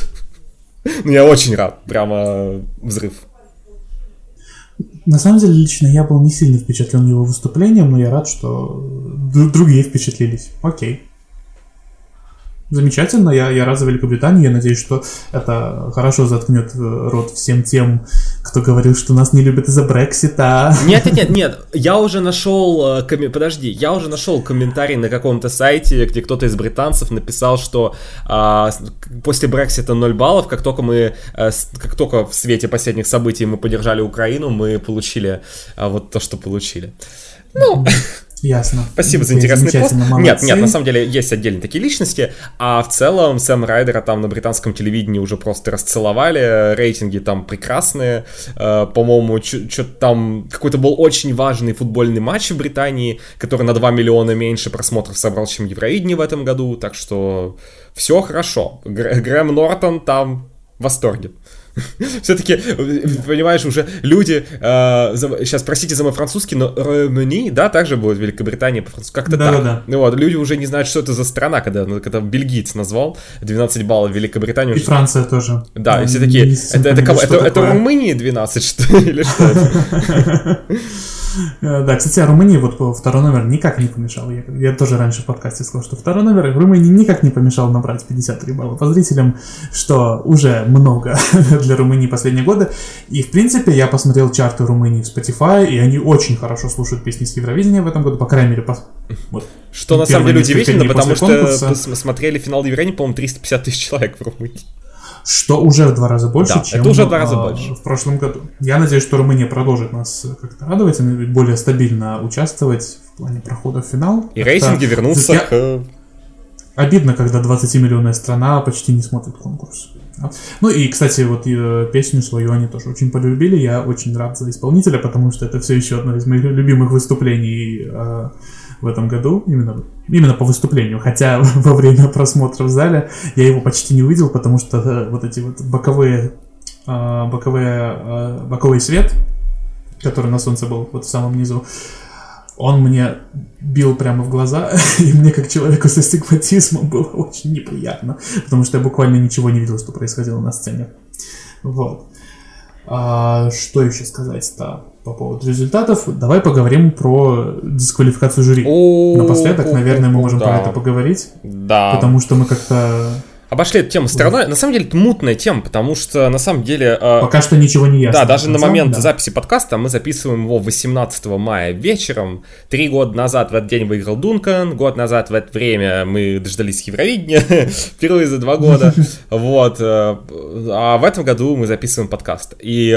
<laughs> Ну, я очень рад. Прямо взрыв. На самом деле, лично я был не сильно впечатлен его выступлением, но я рад, что другие впечатлились. Окей. Замечательно, я, я рад за Великобританию, я надеюсь, что это хорошо заткнет э, рот всем тем, кто говорил, что нас не любят из-за Брексита. Нет, нет, нет, нет, я уже нашел, э, подожди, я уже нашел комментарий на каком-то сайте, где кто-то из британцев написал, что а, после Брексита 0 баллов, как только мы, а, как только в свете последних событий мы поддержали Украину, мы получили а, вот то, что получили. Ну, Ясно. Спасибо за интересный пост. Молодцы. Нет, нет, на самом деле есть отдельные такие личности, а в целом Сэм Райдера там на британском телевидении уже просто расцеловали, рейтинги там прекрасные, э, по-моему, что-то там какой-то был очень важный футбольный матч в Британии, который на 2 миллиона меньше просмотров собрал, чем Евровидение в этом году, так что все хорошо. Грэм Нортон там в восторге. <laughs> Все-таки, понимаешь, уже люди, э, за, сейчас простите за мой французский, но Романи, да, также будет Великобритания по-французски, как-то да, так. Да, да. Вот, люди уже не знают, что это за страна, когда, ну, когда бельгиец назвал 12 баллов Великобританию. И уже... Франция тоже. Да, и все такие, это, это? Это, это Румынии 12, что ли, или что это? <laughs> Э, да, кстати, о Румынии. Вот второй номер никак не помешал. Я, я тоже раньше в подкасте сказал, что второй номер в Румынии никак не помешал набрать 53 балла по зрителям, что уже много <laughs> для Румынии последние годы. И, в принципе, я посмотрел чарты Румынии в Spotify, и они очень хорошо слушают песни с Евровидения в этом году, по крайней мере, по... вот, что на самом деле удивительно, потому что смотрели финал Евровидения, по-моему, 350 тысяч человек в Румынии что уже в два раза больше, да, чем это уже в два раза больше. в прошлом году. Я надеюсь, что Румыния продолжит нас как-то радовать и более стабильно участвовать в плане прохода в финал. И это... рейтинги вернутся я... к... Обидно, когда 20-миллионная страна почти не смотрит конкурс. Ну и, кстати, вот э, песню свою они тоже очень полюбили. Я очень рад за исполнителя, потому что это все еще одно из моих любимых выступлений э, в этом году, именно, именно по выступлению. Хотя <laughs> во время просмотра в зале я его почти не увидел, потому что э, вот эти вот боковые, э, боковые, э, боковый свет, который на солнце был вот в самом низу, он мне бил прямо в глаза, <laughs> и мне как человеку со стигматизмом было <laughs> очень неприятно, потому что я буквально ничего не видел, что происходило на сцене. Вот. А, что еще сказать-то? По поводу результатов. Давай поговорим про дисквалификацию жюри. О, Напоследок, наверное, мы можем про это поговорить. Да. Потому что мы как-то обошли эту тему стороной. На самом деле это мутная тема, потому что на самом деле... Пока что ничего не ясно. Да, даже на момент записи подкаста мы записываем его 18 мая вечером. Три года назад в этот день выиграл Дункан, год назад в это время мы дождались Евровидения, впервые за два года. Вот. А в этом году мы записываем подкаст. И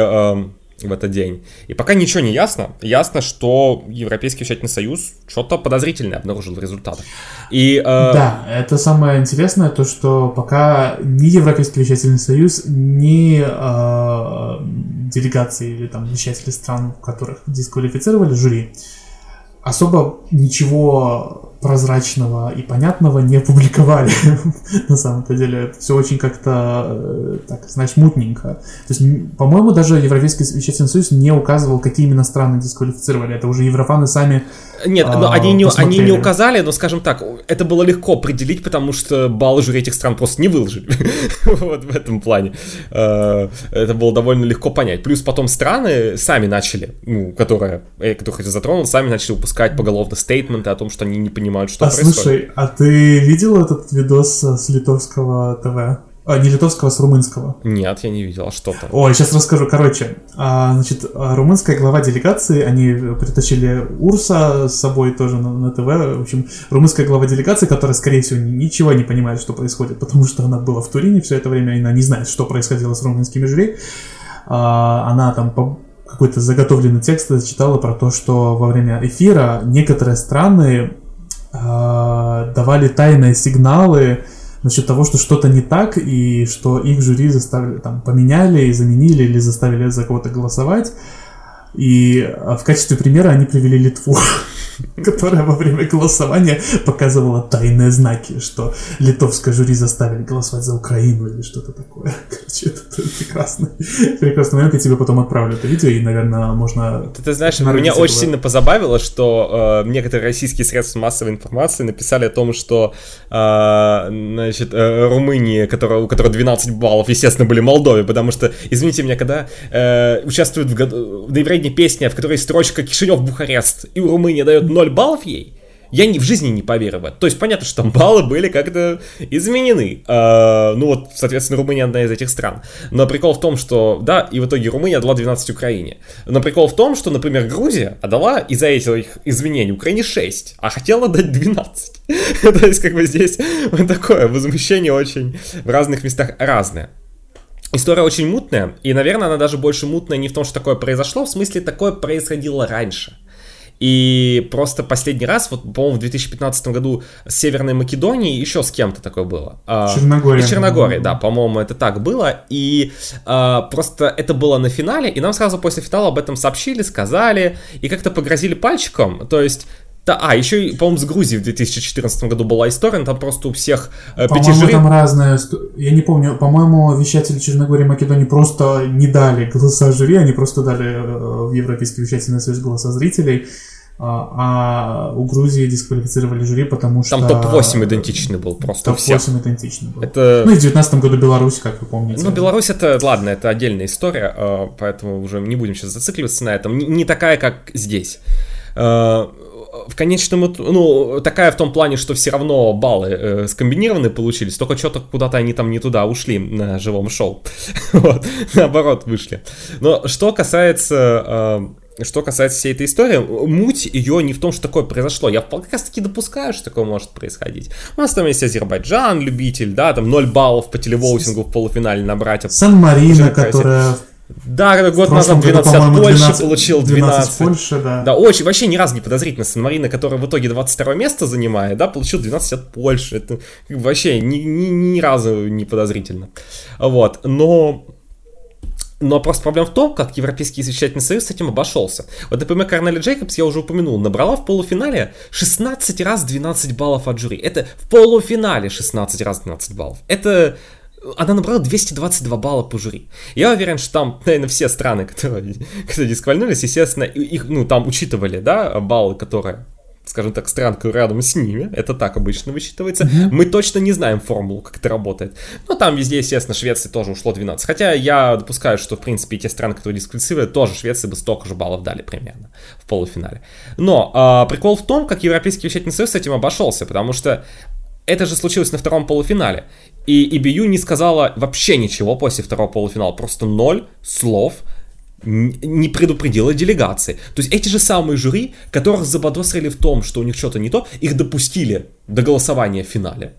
в этот день. И пока ничего не ясно. Ясно, что Европейский вещательный союз что-то подозрительное обнаружил в результатах. И, э... Да, это самое интересное, то что пока ни Европейский вещательный союз, ни э, делегации или там вещатели стран, которых дисквалифицировали жюри, особо ничего прозрачного и понятного не публиковали. <laughs> На самом-то деле это все очень как-то, э, так, знаешь, мутненько. То есть, по-моему, даже Европейский вещественный союз не указывал, какие именно страны дисквалифицировали. Это уже еврофаны сами Нет, а, но они не, они не указали, но, скажем так, это было легко определить, потому что баллы жюри этих стран просто не выложили. <laughs> вот в этом плане. Э, это было довольно легко понять. Плюс потом страны сами начали, ну, которые, которых я затронул, сами начали выпускать поголовно стейтменты о том, что они не понимают понимают, что а, происходит. Слушай, а ты видел этот видос с литовского ТВ? А, не литовского, а с румынского. Нет, я не видел, а что там? Ой, сейчас расскажу. Короче, а, значит, румынская глава делегации, они притащили Урса с собой тоже на, на ТВ. В общем, румынская глава делегации, которая, скорее всего, ничего не понимает, что происходит, потому что она была в Турине все это время, и она не знает, что происходило с румынскими жюри. А, она там по какой-то заготовленный текст зачитала про то, что во время эфира некоторые страны э, давали тайные сигналы насчет того, что что-то не так, и что их жюри заставили, там, поменяли и заменили или заставили за кого-то голосовать. И а, в качестве примера они привели Литву. <laughs> <laughs> которая во время голосования показывала тайные знаки, что литовское жюри заставили голосовать за Украину или что-то такое. <laughs> Короче, это, это прекрасный, прекрасный момент. Я тебе потом отправлю это видео, и, наверное, можно... Ты, ты знаешь, меня очень было. сильно позабавило, что э, некоторые российские средства массовой информации написали о том, что э, значит, э, Румынии, которая, у которой 12 баллов, естественно, были Молдове, потому что, извините меня, когда э, участвуют в, в, в песня, в которой строчка «Кишинев, Бухарест», и у Румынии дает 0 баллов ей, Я ни, в жизни не поверю в это. То есть понятно, что там баллы были как-то изменены. Э, ну вот, соответственно, Румыния одна из этих стран. Но прикол в том, что, да, и в итоге Румыния отдала 12 Украине. Но прикол в том, что, например, Грузия отдала из-за этих изменений Украине 6, а хотела дать 12. <laughs> То есть как бы здесь такое возмущение очень в разных местах разное. История очень мутная, и, наверное, она даже больше мутная не в том, что такое произошло, в смысле, такое происходило раньше. И просто последний раз, вот, по-моему, в 2015 году с Северной Македонией еще с кем-то такое было. Черногория. И Черногория, да, по-моему, это так было. И а, просто это было на финале, и нам сразу после финала об этом сообщили, сказали, и как-то погрозили пальчиком. То есть да, а, еще, по-моему, с Грузией в 2014 году была история, там просто у всех э, пяти жюри... там разные, я не помню, по-моему, вещатели Черногории и Македонии просто не дали голоса жюри, они просто дали э, в Европейский вещательный союз голоса зрителей, а, а у Грузии дисквалифицировали жюри, потому что... Там топ-8 идентичный был просто Топ-8 идентичный был. Это... Ну и в 2019 году Беларусь, как вы помните. Ну, Беларусь это, ладно, это отдельная история, э, поэтому уже не будем сейчас зацикливаться на этом. Не такая, как здесь в конечном ну, такая в том плане, что все равно баллы э, скомбинированные получились, только что-то куда-то они там не туда ушли на живом шоу. <laughs> вот, наоборот, вышли. Но что касается... Э, что касается всей этой истории, муть ее не в том, что такое произошло. Я как раз таки допускаю, что такое может происходить. У нас там есть Азербайджан, любитель, да, там 0 баллов по телевоутингу в полуфинале набрать. Сан-Марина, которая да, год назад 12 году, от Польши 12, получил 12. 12 Польши, да. Да, очень, вообще ни разу не подозрительно. Сан-Марина, который в итоге 22 место занимает, да, получил 12 от Польши. Это вообще ни, ни, ни разу не подозрительно. Вот, но... Но просто проблема в том, как Европейский совещательный союз с этим обошелся. Вот, например, Корнели Джейкобс, я уже упомянул, набрала в полуфинале 16 раз 12 баллов от жюри. Это в полуфинале 16 раз 12 баллов. Это она набрала 222 балла по жюри. Я уверен, что там, наверное, все страны, <laughs> которые, которые дисквалинулись, естественно, их, ну, там учитывали, да, баллы, которые скажем так, странка рядом с ними, это так обычно высчитывается. Mm-hmm. Мы точно не знаем формулу, как это работает. Но там везде, естественно, Швеции тоже ушло 12. Хотя я допускаю, что, в принципе, те страны, которые дисквалифицировали, тоже Швеции бы столько же баллов дали примерно в полуфинале. Но а, прикол в том, как Европейский вещательный союз с этим обошелся, потому что это же случилось на втором полуфинале. И EBU не сказала вообще ничего после второго полуфинала. Просто ноль слов не предупредила делегации. То есть эти же самые жюри, которых заподозрили в том, что у них что-то не то, их допустили до голосования в финале.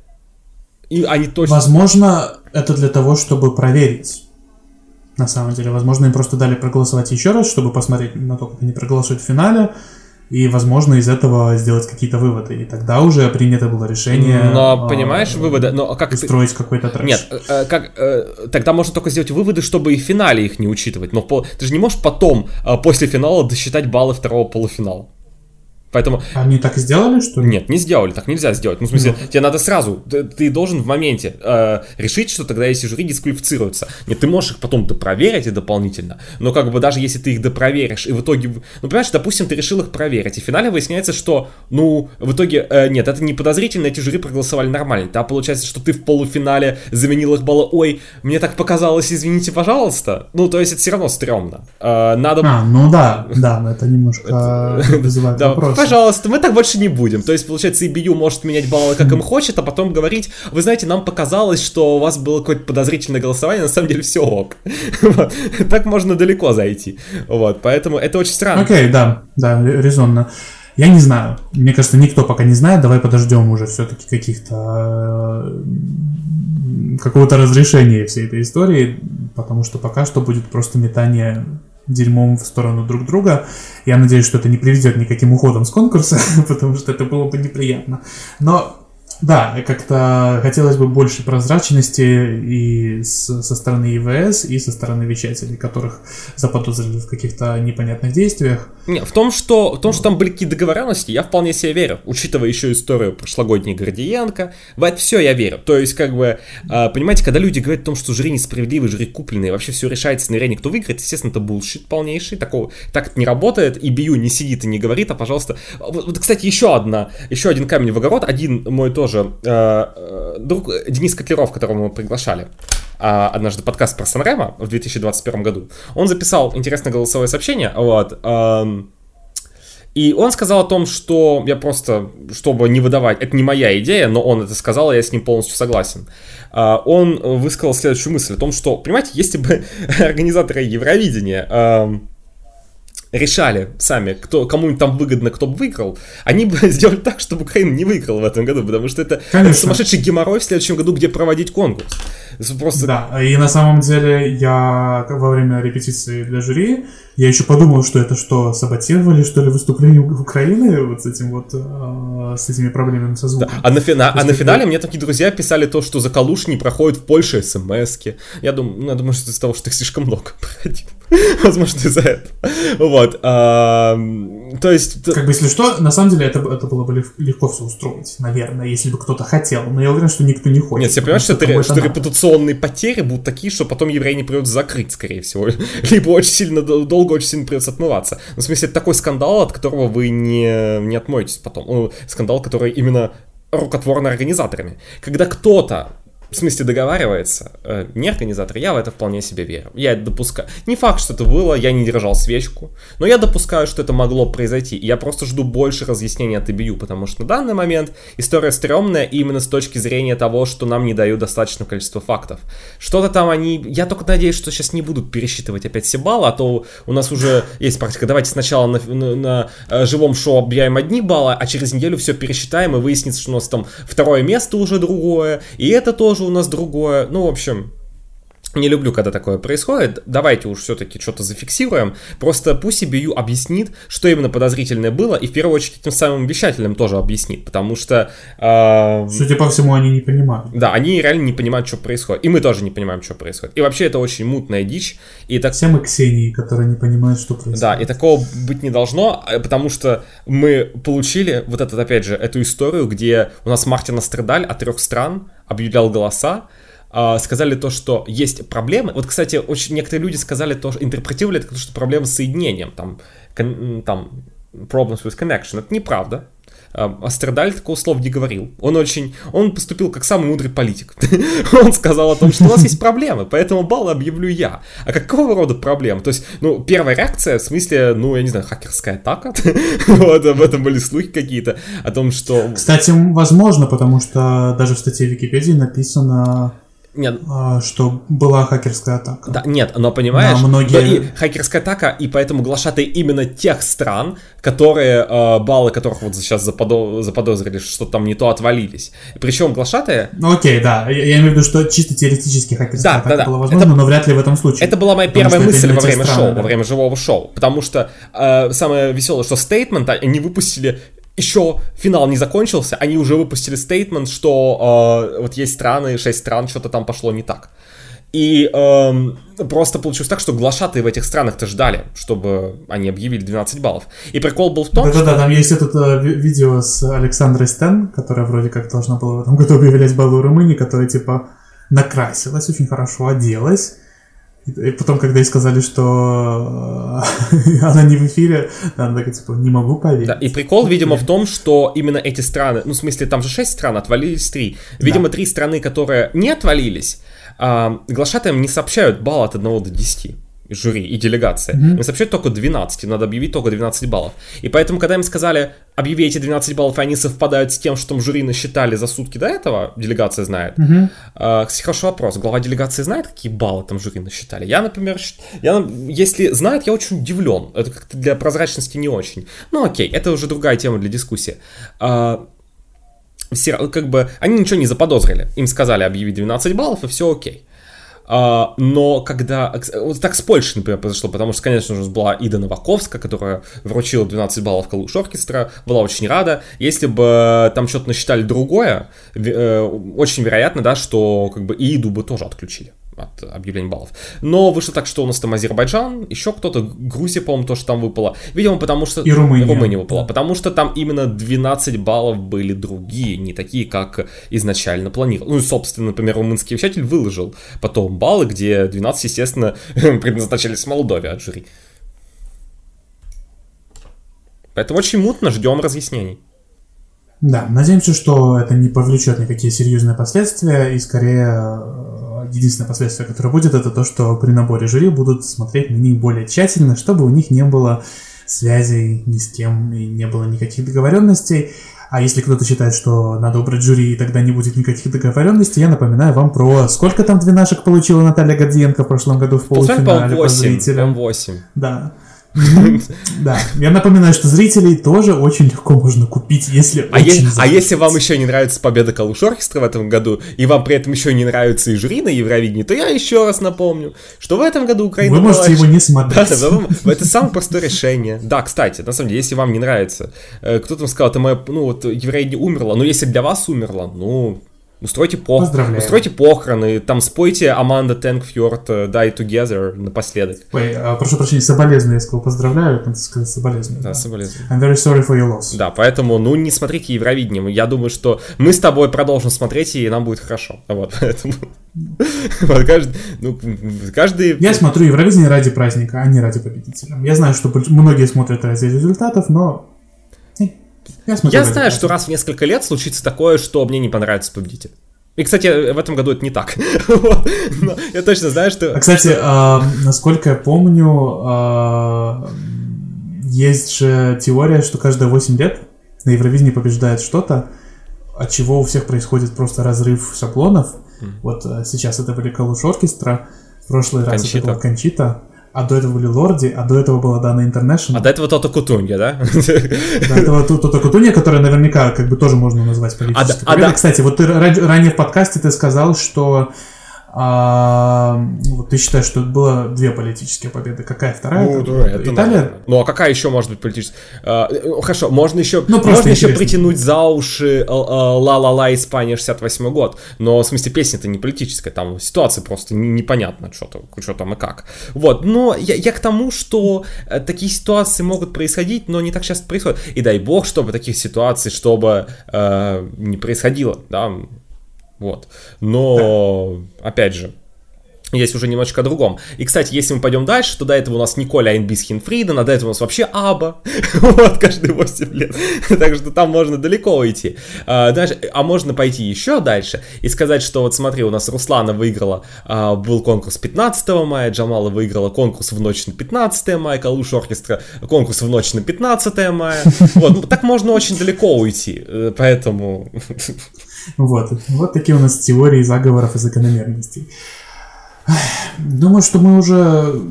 И они точно... Возможно, это для того, чтобы проверить. На самом деле, возможно, им просто дали проголосовать еще раз, чтобы посмотреть на то, как они проголосуют в финале, и, возможно, из этого сделать какие-то выводы. И тогда уже принято было решение... Но, понимаешь, э, выводы... Но как строить какой-то трэш. Нет, э, как, э, тогда можно только сделать выводы, чтобы и в финале их не учитывать. Но пол... ты же не можешь потом, э, после финала, досчитать баллы второго полуфинала. Поэтому... Они так и сделали, что ли? Нет, не сделали, так нельзя сделать. Ну, в смысле, ну. тебе надо сразу, ты, ты должен в моменте э, решить, что тогда если жюри дисквалифицируются. Нет, ты можешь их потом допроверить и дополнительно, но как бы даже если ты их допроверишь, и в итоге, ну, понимаешь, допустим, ты решил их проверить, и в финале выясняется, что, ну, в итоге, э, нет, это не подозрительно, эти жюри проголосовали нормально. Да, получается, что ты в полуфинале заменил их баллы, ой, мне так показалось, извините, пожалуйста. Ну, то есть это все равно стрёмно. Э, надо... А, ну да, <laughs> да, это немножко вызывает <laughs> вопрос пожалуйста, мы так больше не будем. То есть, получается, EBU может менять баллы, как им хочет, а потом говорить, вы знаете, нам показалось, что у вас было какое-то подозрительное голосование, на самом деле все ок. <laughs> Так можно далеко зайти. Вот, поэтому это очень странно. Окей, да, да, резонно. Я не знаю. Мне кажется, никто пока не знает. Давай подождем уже все-таки каких-то какого-то разрешения всей этой истории, потому что пока что будет просто метание дерьмом в сторону друг друга. Я надеюсь, что это не приведет никаким уходом с конкурса, <laughs> потому что это было бы неприятно. Но да, как-то хотелось бы больше прозрачности и со стороны ЕВС, и со стороны вещателей, которых заподозрили в каких-то непонятных действиях. Не, в том, что, в том, что там были какие договоренности, я вполне себе верю, учитывая еще историю прошлогодней Гордиенко. В это все я верю. То есть, как бы, а, понимаете, когда люди говорят о том, что жюри несправедливый, жюри купленный, вообще все решается на арене, кто выиграет, естественно, это булшит полнейший, такого, так это не работает, и Бию не сидит и не говорит, а, пожалуйста. Вот кстати, еще одна, еще один камень в огород, один мой тоже э, э, друг Денис Котлеров, которого мы приглашали э, однажды подкаст про Санремо в 2021 году, он записал интересное голосовое сообщение, вот, э, И он сказал о том, что я просто, чтобы не выдавать, это не моя идея, но он это сказал, и я с ним полностью согласен. А, он высказал следующую мысль о том, что, понимаете, если бы <laughs> организаторы Евровидения решали сами, кто, кому-нибудь там выгодно, кто бы выиграл, они бы <laughs> сделали так, чтобы Украина не выиграла в этом году, потому что это, это сумасшедший геморрой в следующем году, где проводить конкурс. Просто... Да, и на самом деле я во время репетиции для жюри я еще подумал, что это что, саботировали, что ли, выступление Украины вот с этим вот, э, с этими проблемами со звуком. Да. А, на, фина... а на финале мне такие друзья писали то, что за Калуш не проходит в Польше смс -ки. Я думаю, ну, я думаю, что из-за того, что их слишком много. <laughs> Возможно, из-за этого. Вот. А, то есть... Как бы, если что, на самом деле это, это было бы легко все устроить, наверное, если бы кто-то хотел. Но я уверен, что никто не хочет. Нет, я понимаю, что, что, что репутационные потери будут такие, что потом евреи не придут закрыть, скорее всего. <laughs> Либо очень сильно долго долго очень сильно придется отмываться. Ну, в смысле, это такой скандал, от которого вы не, не отмоетесь потом. Ну, скандал, который именно рукотворно организаторами. Когда кто-то в смысле договаривается, э, не организатор, я в это вполне себе верю. Я это допускаю. Не факт, что это было, я не держал свечку, но я допускаю, что это могло произойти. И я просто жду больше разъяснений от IBU, потому что на данный момент история стрёмная именно с точки зрения того, что нам не дают достаточное количество фактов. Что-то там они... Я только надеюсь, что сейчас не будут пересчитывать опять все баллы, а то у нас уже есть практика. Давайте сначала на, на, на э, живом шоу объявим одни баллы, а через неделю все пересчитаем и выяснится, что у нас там второе место уже другое, и это тоже тоже у нас другое. Ну, в общем, не люблю, когда такое происходит. Давайте уж все-таки что-то зафиксируем. Просто пусть EBU объяснит, что именно подозрительное было, и в первую очередь этим самым вещателям тоже объяснит, потому что... Э, Судя по всему, они не понимают. Да, они реально не понимают, что происходит. И мы тоже не понимаем, что происходит. И вообще это очень мутная дичь. И так... Все мы Ксении, которые не понимают, что происходит. Да, и такого быть не должно, э, потому что мы получили вот этот, опять же, эту историю, где у нас Мартин Астрадаль от трех стран объявлял голоса, а, сказали то, что есть проблемы. Вот, кстати, очень некоторые люди сказали то, интерпретировали это, что проблема с соединением, там, там, problems with connection. Это неправда. Астердаль такого слова не говорил. Он очень... Он поступил как самый мудрый политик. <laughs> он сказал о том, что у нас есть проблемы, поэтому балл объявлю я. А какого рода проблемы? То есть, ну, первая реакция, в смысле, ну, я не знаю, хакерская атака. <laughs> вот, об этом были слухи какие-то, о том, что... Кстати, возможно, потому что даже в статье Википедии написано нет. А, что была хакерская атака. Да, нет, но понимаешь, многие... и хакерская атака, и поэтому глашатые именно тех стран, которые, э, баллы которых вот сейчас заподо... заподозрили, что там не то отвалились. Причем глашатые... Ну окей, да, я, я имею в виду, что чисто теоретически хакерская да, атака да, да. была возможна, это... но вряд ли в этом случае. Это была моя первая мысль во время страны, шоу, да. во время живого шоу, потому что э, самое веселое, что стейтмент они выпустили еще финал не закончился, они уже выпустили стейтмент, что э, вот есть страны, 6 стран, что-то там пошло не так. И э, просто получилось так, что глашатые в этих странах-то ждали, чтобы они объявили 12 баллов. И прикол был в том, Да-да-да, там есть это э, видео с Александрой Стен, которая вроде как должна была в этом году объявлять баллы Румынии, которая типа накрасилась, очень хорошо оделась, и потом, когда ей сказали, что э, <laughs> она не в эфире, она такая, типа, не могу поверить. Да, и прикол, видимо, в том, что именно эти страны, ну, в смысле, там же 6 стран, отвалились 3. Видимо, три страны, которые не отвалились, а, глашатаем не сообщают балл от 1 до 10 жюри и делегация. Mm-hmm. Им сообщают только 12, им надо объявить только 12 баллов. И поэтому, когда им сказали, объяви эти 12 баллов, и они совпадают с тем, что там жюри насчитали за сутки до этого, делегация знает. Mm-hmm. Кстати, хороший вопрос. Глава делегации знает, какие баллы там жюри насчитали? Я, например, я, если знает, я очень удивлен. Это как-то для прозрачности не очень. Ну окей, это уже другая тема для дискуссии. Uh, все, как бы, они ничего не заподозрили. Им сказали объявить 12 баллов, и все окей. А, но когда... Вот так с Польшей, например, произошло, потому что, конечно же, была Ида Новаковская, которая вручила 12 баллов Калуш оркестра, была очень рада. Если бы там что-то насчитали другое, э, очень вероятно, да, что как бы Иду бы тоже отключили от объявления баллов. Но вышло так, что у нас там Азербайджан, еще кто-то, Грузия, по-моему, тоже там выпала. Видимо, потому что... И Румыния. Румыния выпала. Потому что там именно 12 баллов были другие, не такие, как изначально планировал. Ну и, собственно, например, румынский вещатель выложил потом баллы, где 12, естественно, <laughs> предназначались Молдове от жюри. Поэтому очень мутно, ждем разъяснений. Да, надеемся, что это не повлечет никакие серьезные последствия, и скорее э, единственное последствие, которое будет, это то, что при наборе жюри будут смотреть на них более тщательно, чтобы у них не было связей ни с кем, и не было никаких договоренностей. А если кто-то считает, что надо убрать жюри, и тогда не будет никаких договоренностей, я напоминаю вам про... Сколько там двенашек получила Наталья Гордиенко в прошлом году в полуфинале по зрителям? 8. Да. <laughs> Да, я напоминаю, что зрителей тоже очень легко можно купить, если а, е- а если вам еще не нравится победа Калуш Оркестра в этом году, и вам при этом еще не нравится и жюри на Евровидении, то я еще раз напомню, что в этом году Украина... Вы можете его не смотреть. Да, да, это самое простое решение. Да, кстати, на самом деле, если вам не нравится, э, кто-то сказал, это моя, ну вот, Евровидение умерла, но если для вас умерла, ну, Устройте, пох... Устройте похороны, там спойте Аманда Тэнкфьорд Die Together напоследок. Ой, а, прошу прощения, соболезную, я сказал поздравляю, надо сказать соболезную. Да, да. соболезную. I'm very sorry for your loss. Да, поэтому, ну, не смотрите Евровидение. Я думаю, что мы с тобой продолжим смотреть, и нам будет хорошо. Вот, поэтому... <laughs> Вот, каждый, ну, каждый... Я смотрю Евровидение ради праздника, а не ради победителя. Я знаю, что многие смотрят ради результатов, но я, я знаю, что раз в несколько лет случится такое, что мне не понравится победитель. И, кстати, в этом году это не так. <laughs> я точно знаю, что... А, кстати, а, насколько я помню, а, есть же теория, что каждые 8 лет на Евровидении побеждает что-то, от чего у всех происходит просто разрыв шаблонов. Вот сейчас это были Калуш Оркестра, в прошлый раз это была Кончита, а до этого были Лорди, а до этого была Дана Интернешнл. А до этого Тота Кутунья, да? До этого Тота Кутунья, которая наверняка как бы тоже можно назвать политической а, а, да. Кстати, вот ты ранее в подкасте ты сказал, что а, вот ты считаешь, что было две политические победы. Какая вторая? Ну, это, да, это Италия? Нормально. Ну а какая еще может быть политическая? А, ну, хорошо, можно еще, ну, можно еще притянуть за уши «Ла-ла-ла» Испания 68 год. Но в смысле песня-то не политическая, там ситуация просто непонятна, что, -то, что там и как. Вот, но я, я к тому, что э, такие ситуации могут происходить, но не так часто происходят. И дай бог, чтобы таких ситуаций, чтобы э, не происходило, да, вот. Но, опять же, есть уже немножечко о другом. И, кстати, если мы пойдем дальше, то до этого у нас Николя Айнбис Хинфриден, а до этого у нас вообще Аба. <laughs> вот, каждые 8 лет. <laughs> так что там можно далеко уйти. А, дальше, а можно пойти еще дальше и сказать, что вот смотри, у нас Руслана выиграла, а, был конкурс 15 мая, Джамала выиграла конкурс в ночь на 15 мая, Калуш Оркестра конкурс в ночь на 15 мая. <laughs> вот, ну, так можно очень далеко уйти. Э, поэтому... Вот, вот такие у нас теории заговоров и закономерностей. Думаю, что мы уже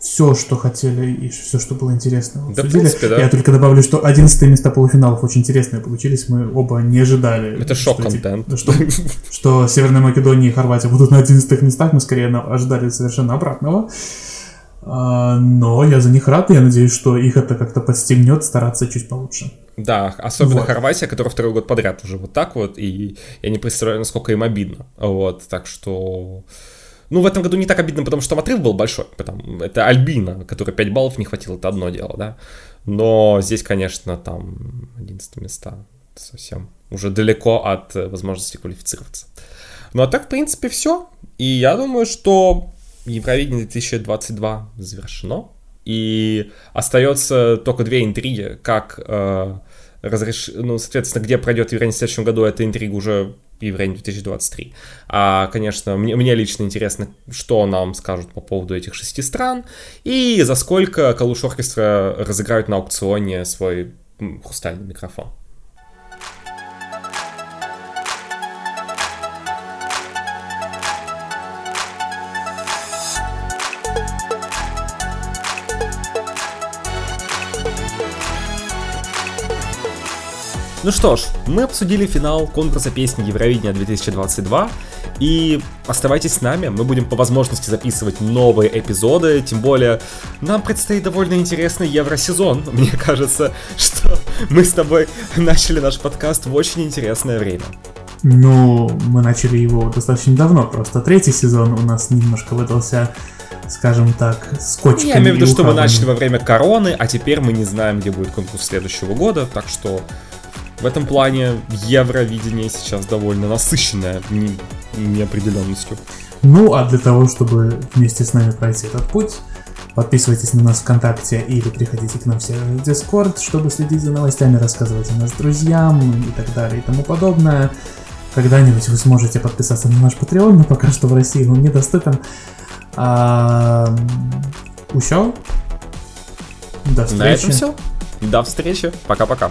все, что хотели и все, что было интересно, да, В принципе, да. Я только добавлю, что 11 места полуфиналов очень интересные получились. Мы оба не ожидали. Это шок-контент. Что, <laughs> что, что Северная Македония и Хорватия будут на 11 местах. Мы скорее ожидали совершенно обратного. А, но я за них рад, я надеюсь, что их это как-то подстегнет стараться чуть получше. Да, особенно вот. Хорватия, которая второй год подряд уже вот так вот, и я не представляю, насколько им обидно. Вот, так что... Ну, в этом году не так обидно, потому что там отрыв был большой. Потому, это Альбина, которой 5 баллов не хватило, это одно дело, да. Но здесь, конечно, там 11 места совсем уже далеко от возможности квалифицироваться. Ну, а так, в принципе, все. И я думаю, что Евровидение 2022 завершено. И остается только две интриги, как э, разреш... ну, соответственно, где пройдет Евровидение в следующем году, эта интрига уже Евровидение 2023. А, конечно, мне, мне лично интересно, что нам скажут по поводу этих шести стран, и за сколько Калуш Оркестра разыграют на аукционе свой хрустальный микрофон. Ну что ж, мы обсудили финал конкурса песни Евровидения 2022, и оставайтесь с нами, мы будем по возможности записывать новые эпизоды, тем более нам предстоит довольно интересный Евросезон. <laughs> Мне кажется, что мы с тобой начали наш подкаст в очень интересное время. Ну, мы начали его достаточно давно, просто третий сезон у нас немножко выдался скажем так, с кочками. Я имею в виду, что мы начали во время короны, а теперь мы не знаем, где будет конкурс следующего года, так что в этом плане Евровидение сейчас довольно насыщенное неопределенностью. Ну, а для того, чтобы вместе с нами пройти этот путь, подписывайтесь на нас ВКонтакте или приходите к нам в Discord, чтобы следить за новостями, рассказывать о нас друзьям и так далее и тому подобное. Когда-нибудь вы сможете подписаться на наш Patreon, но пока что в России он недоступен. А... Усё? До встречи. На этом все. До встречи. Пока-пока.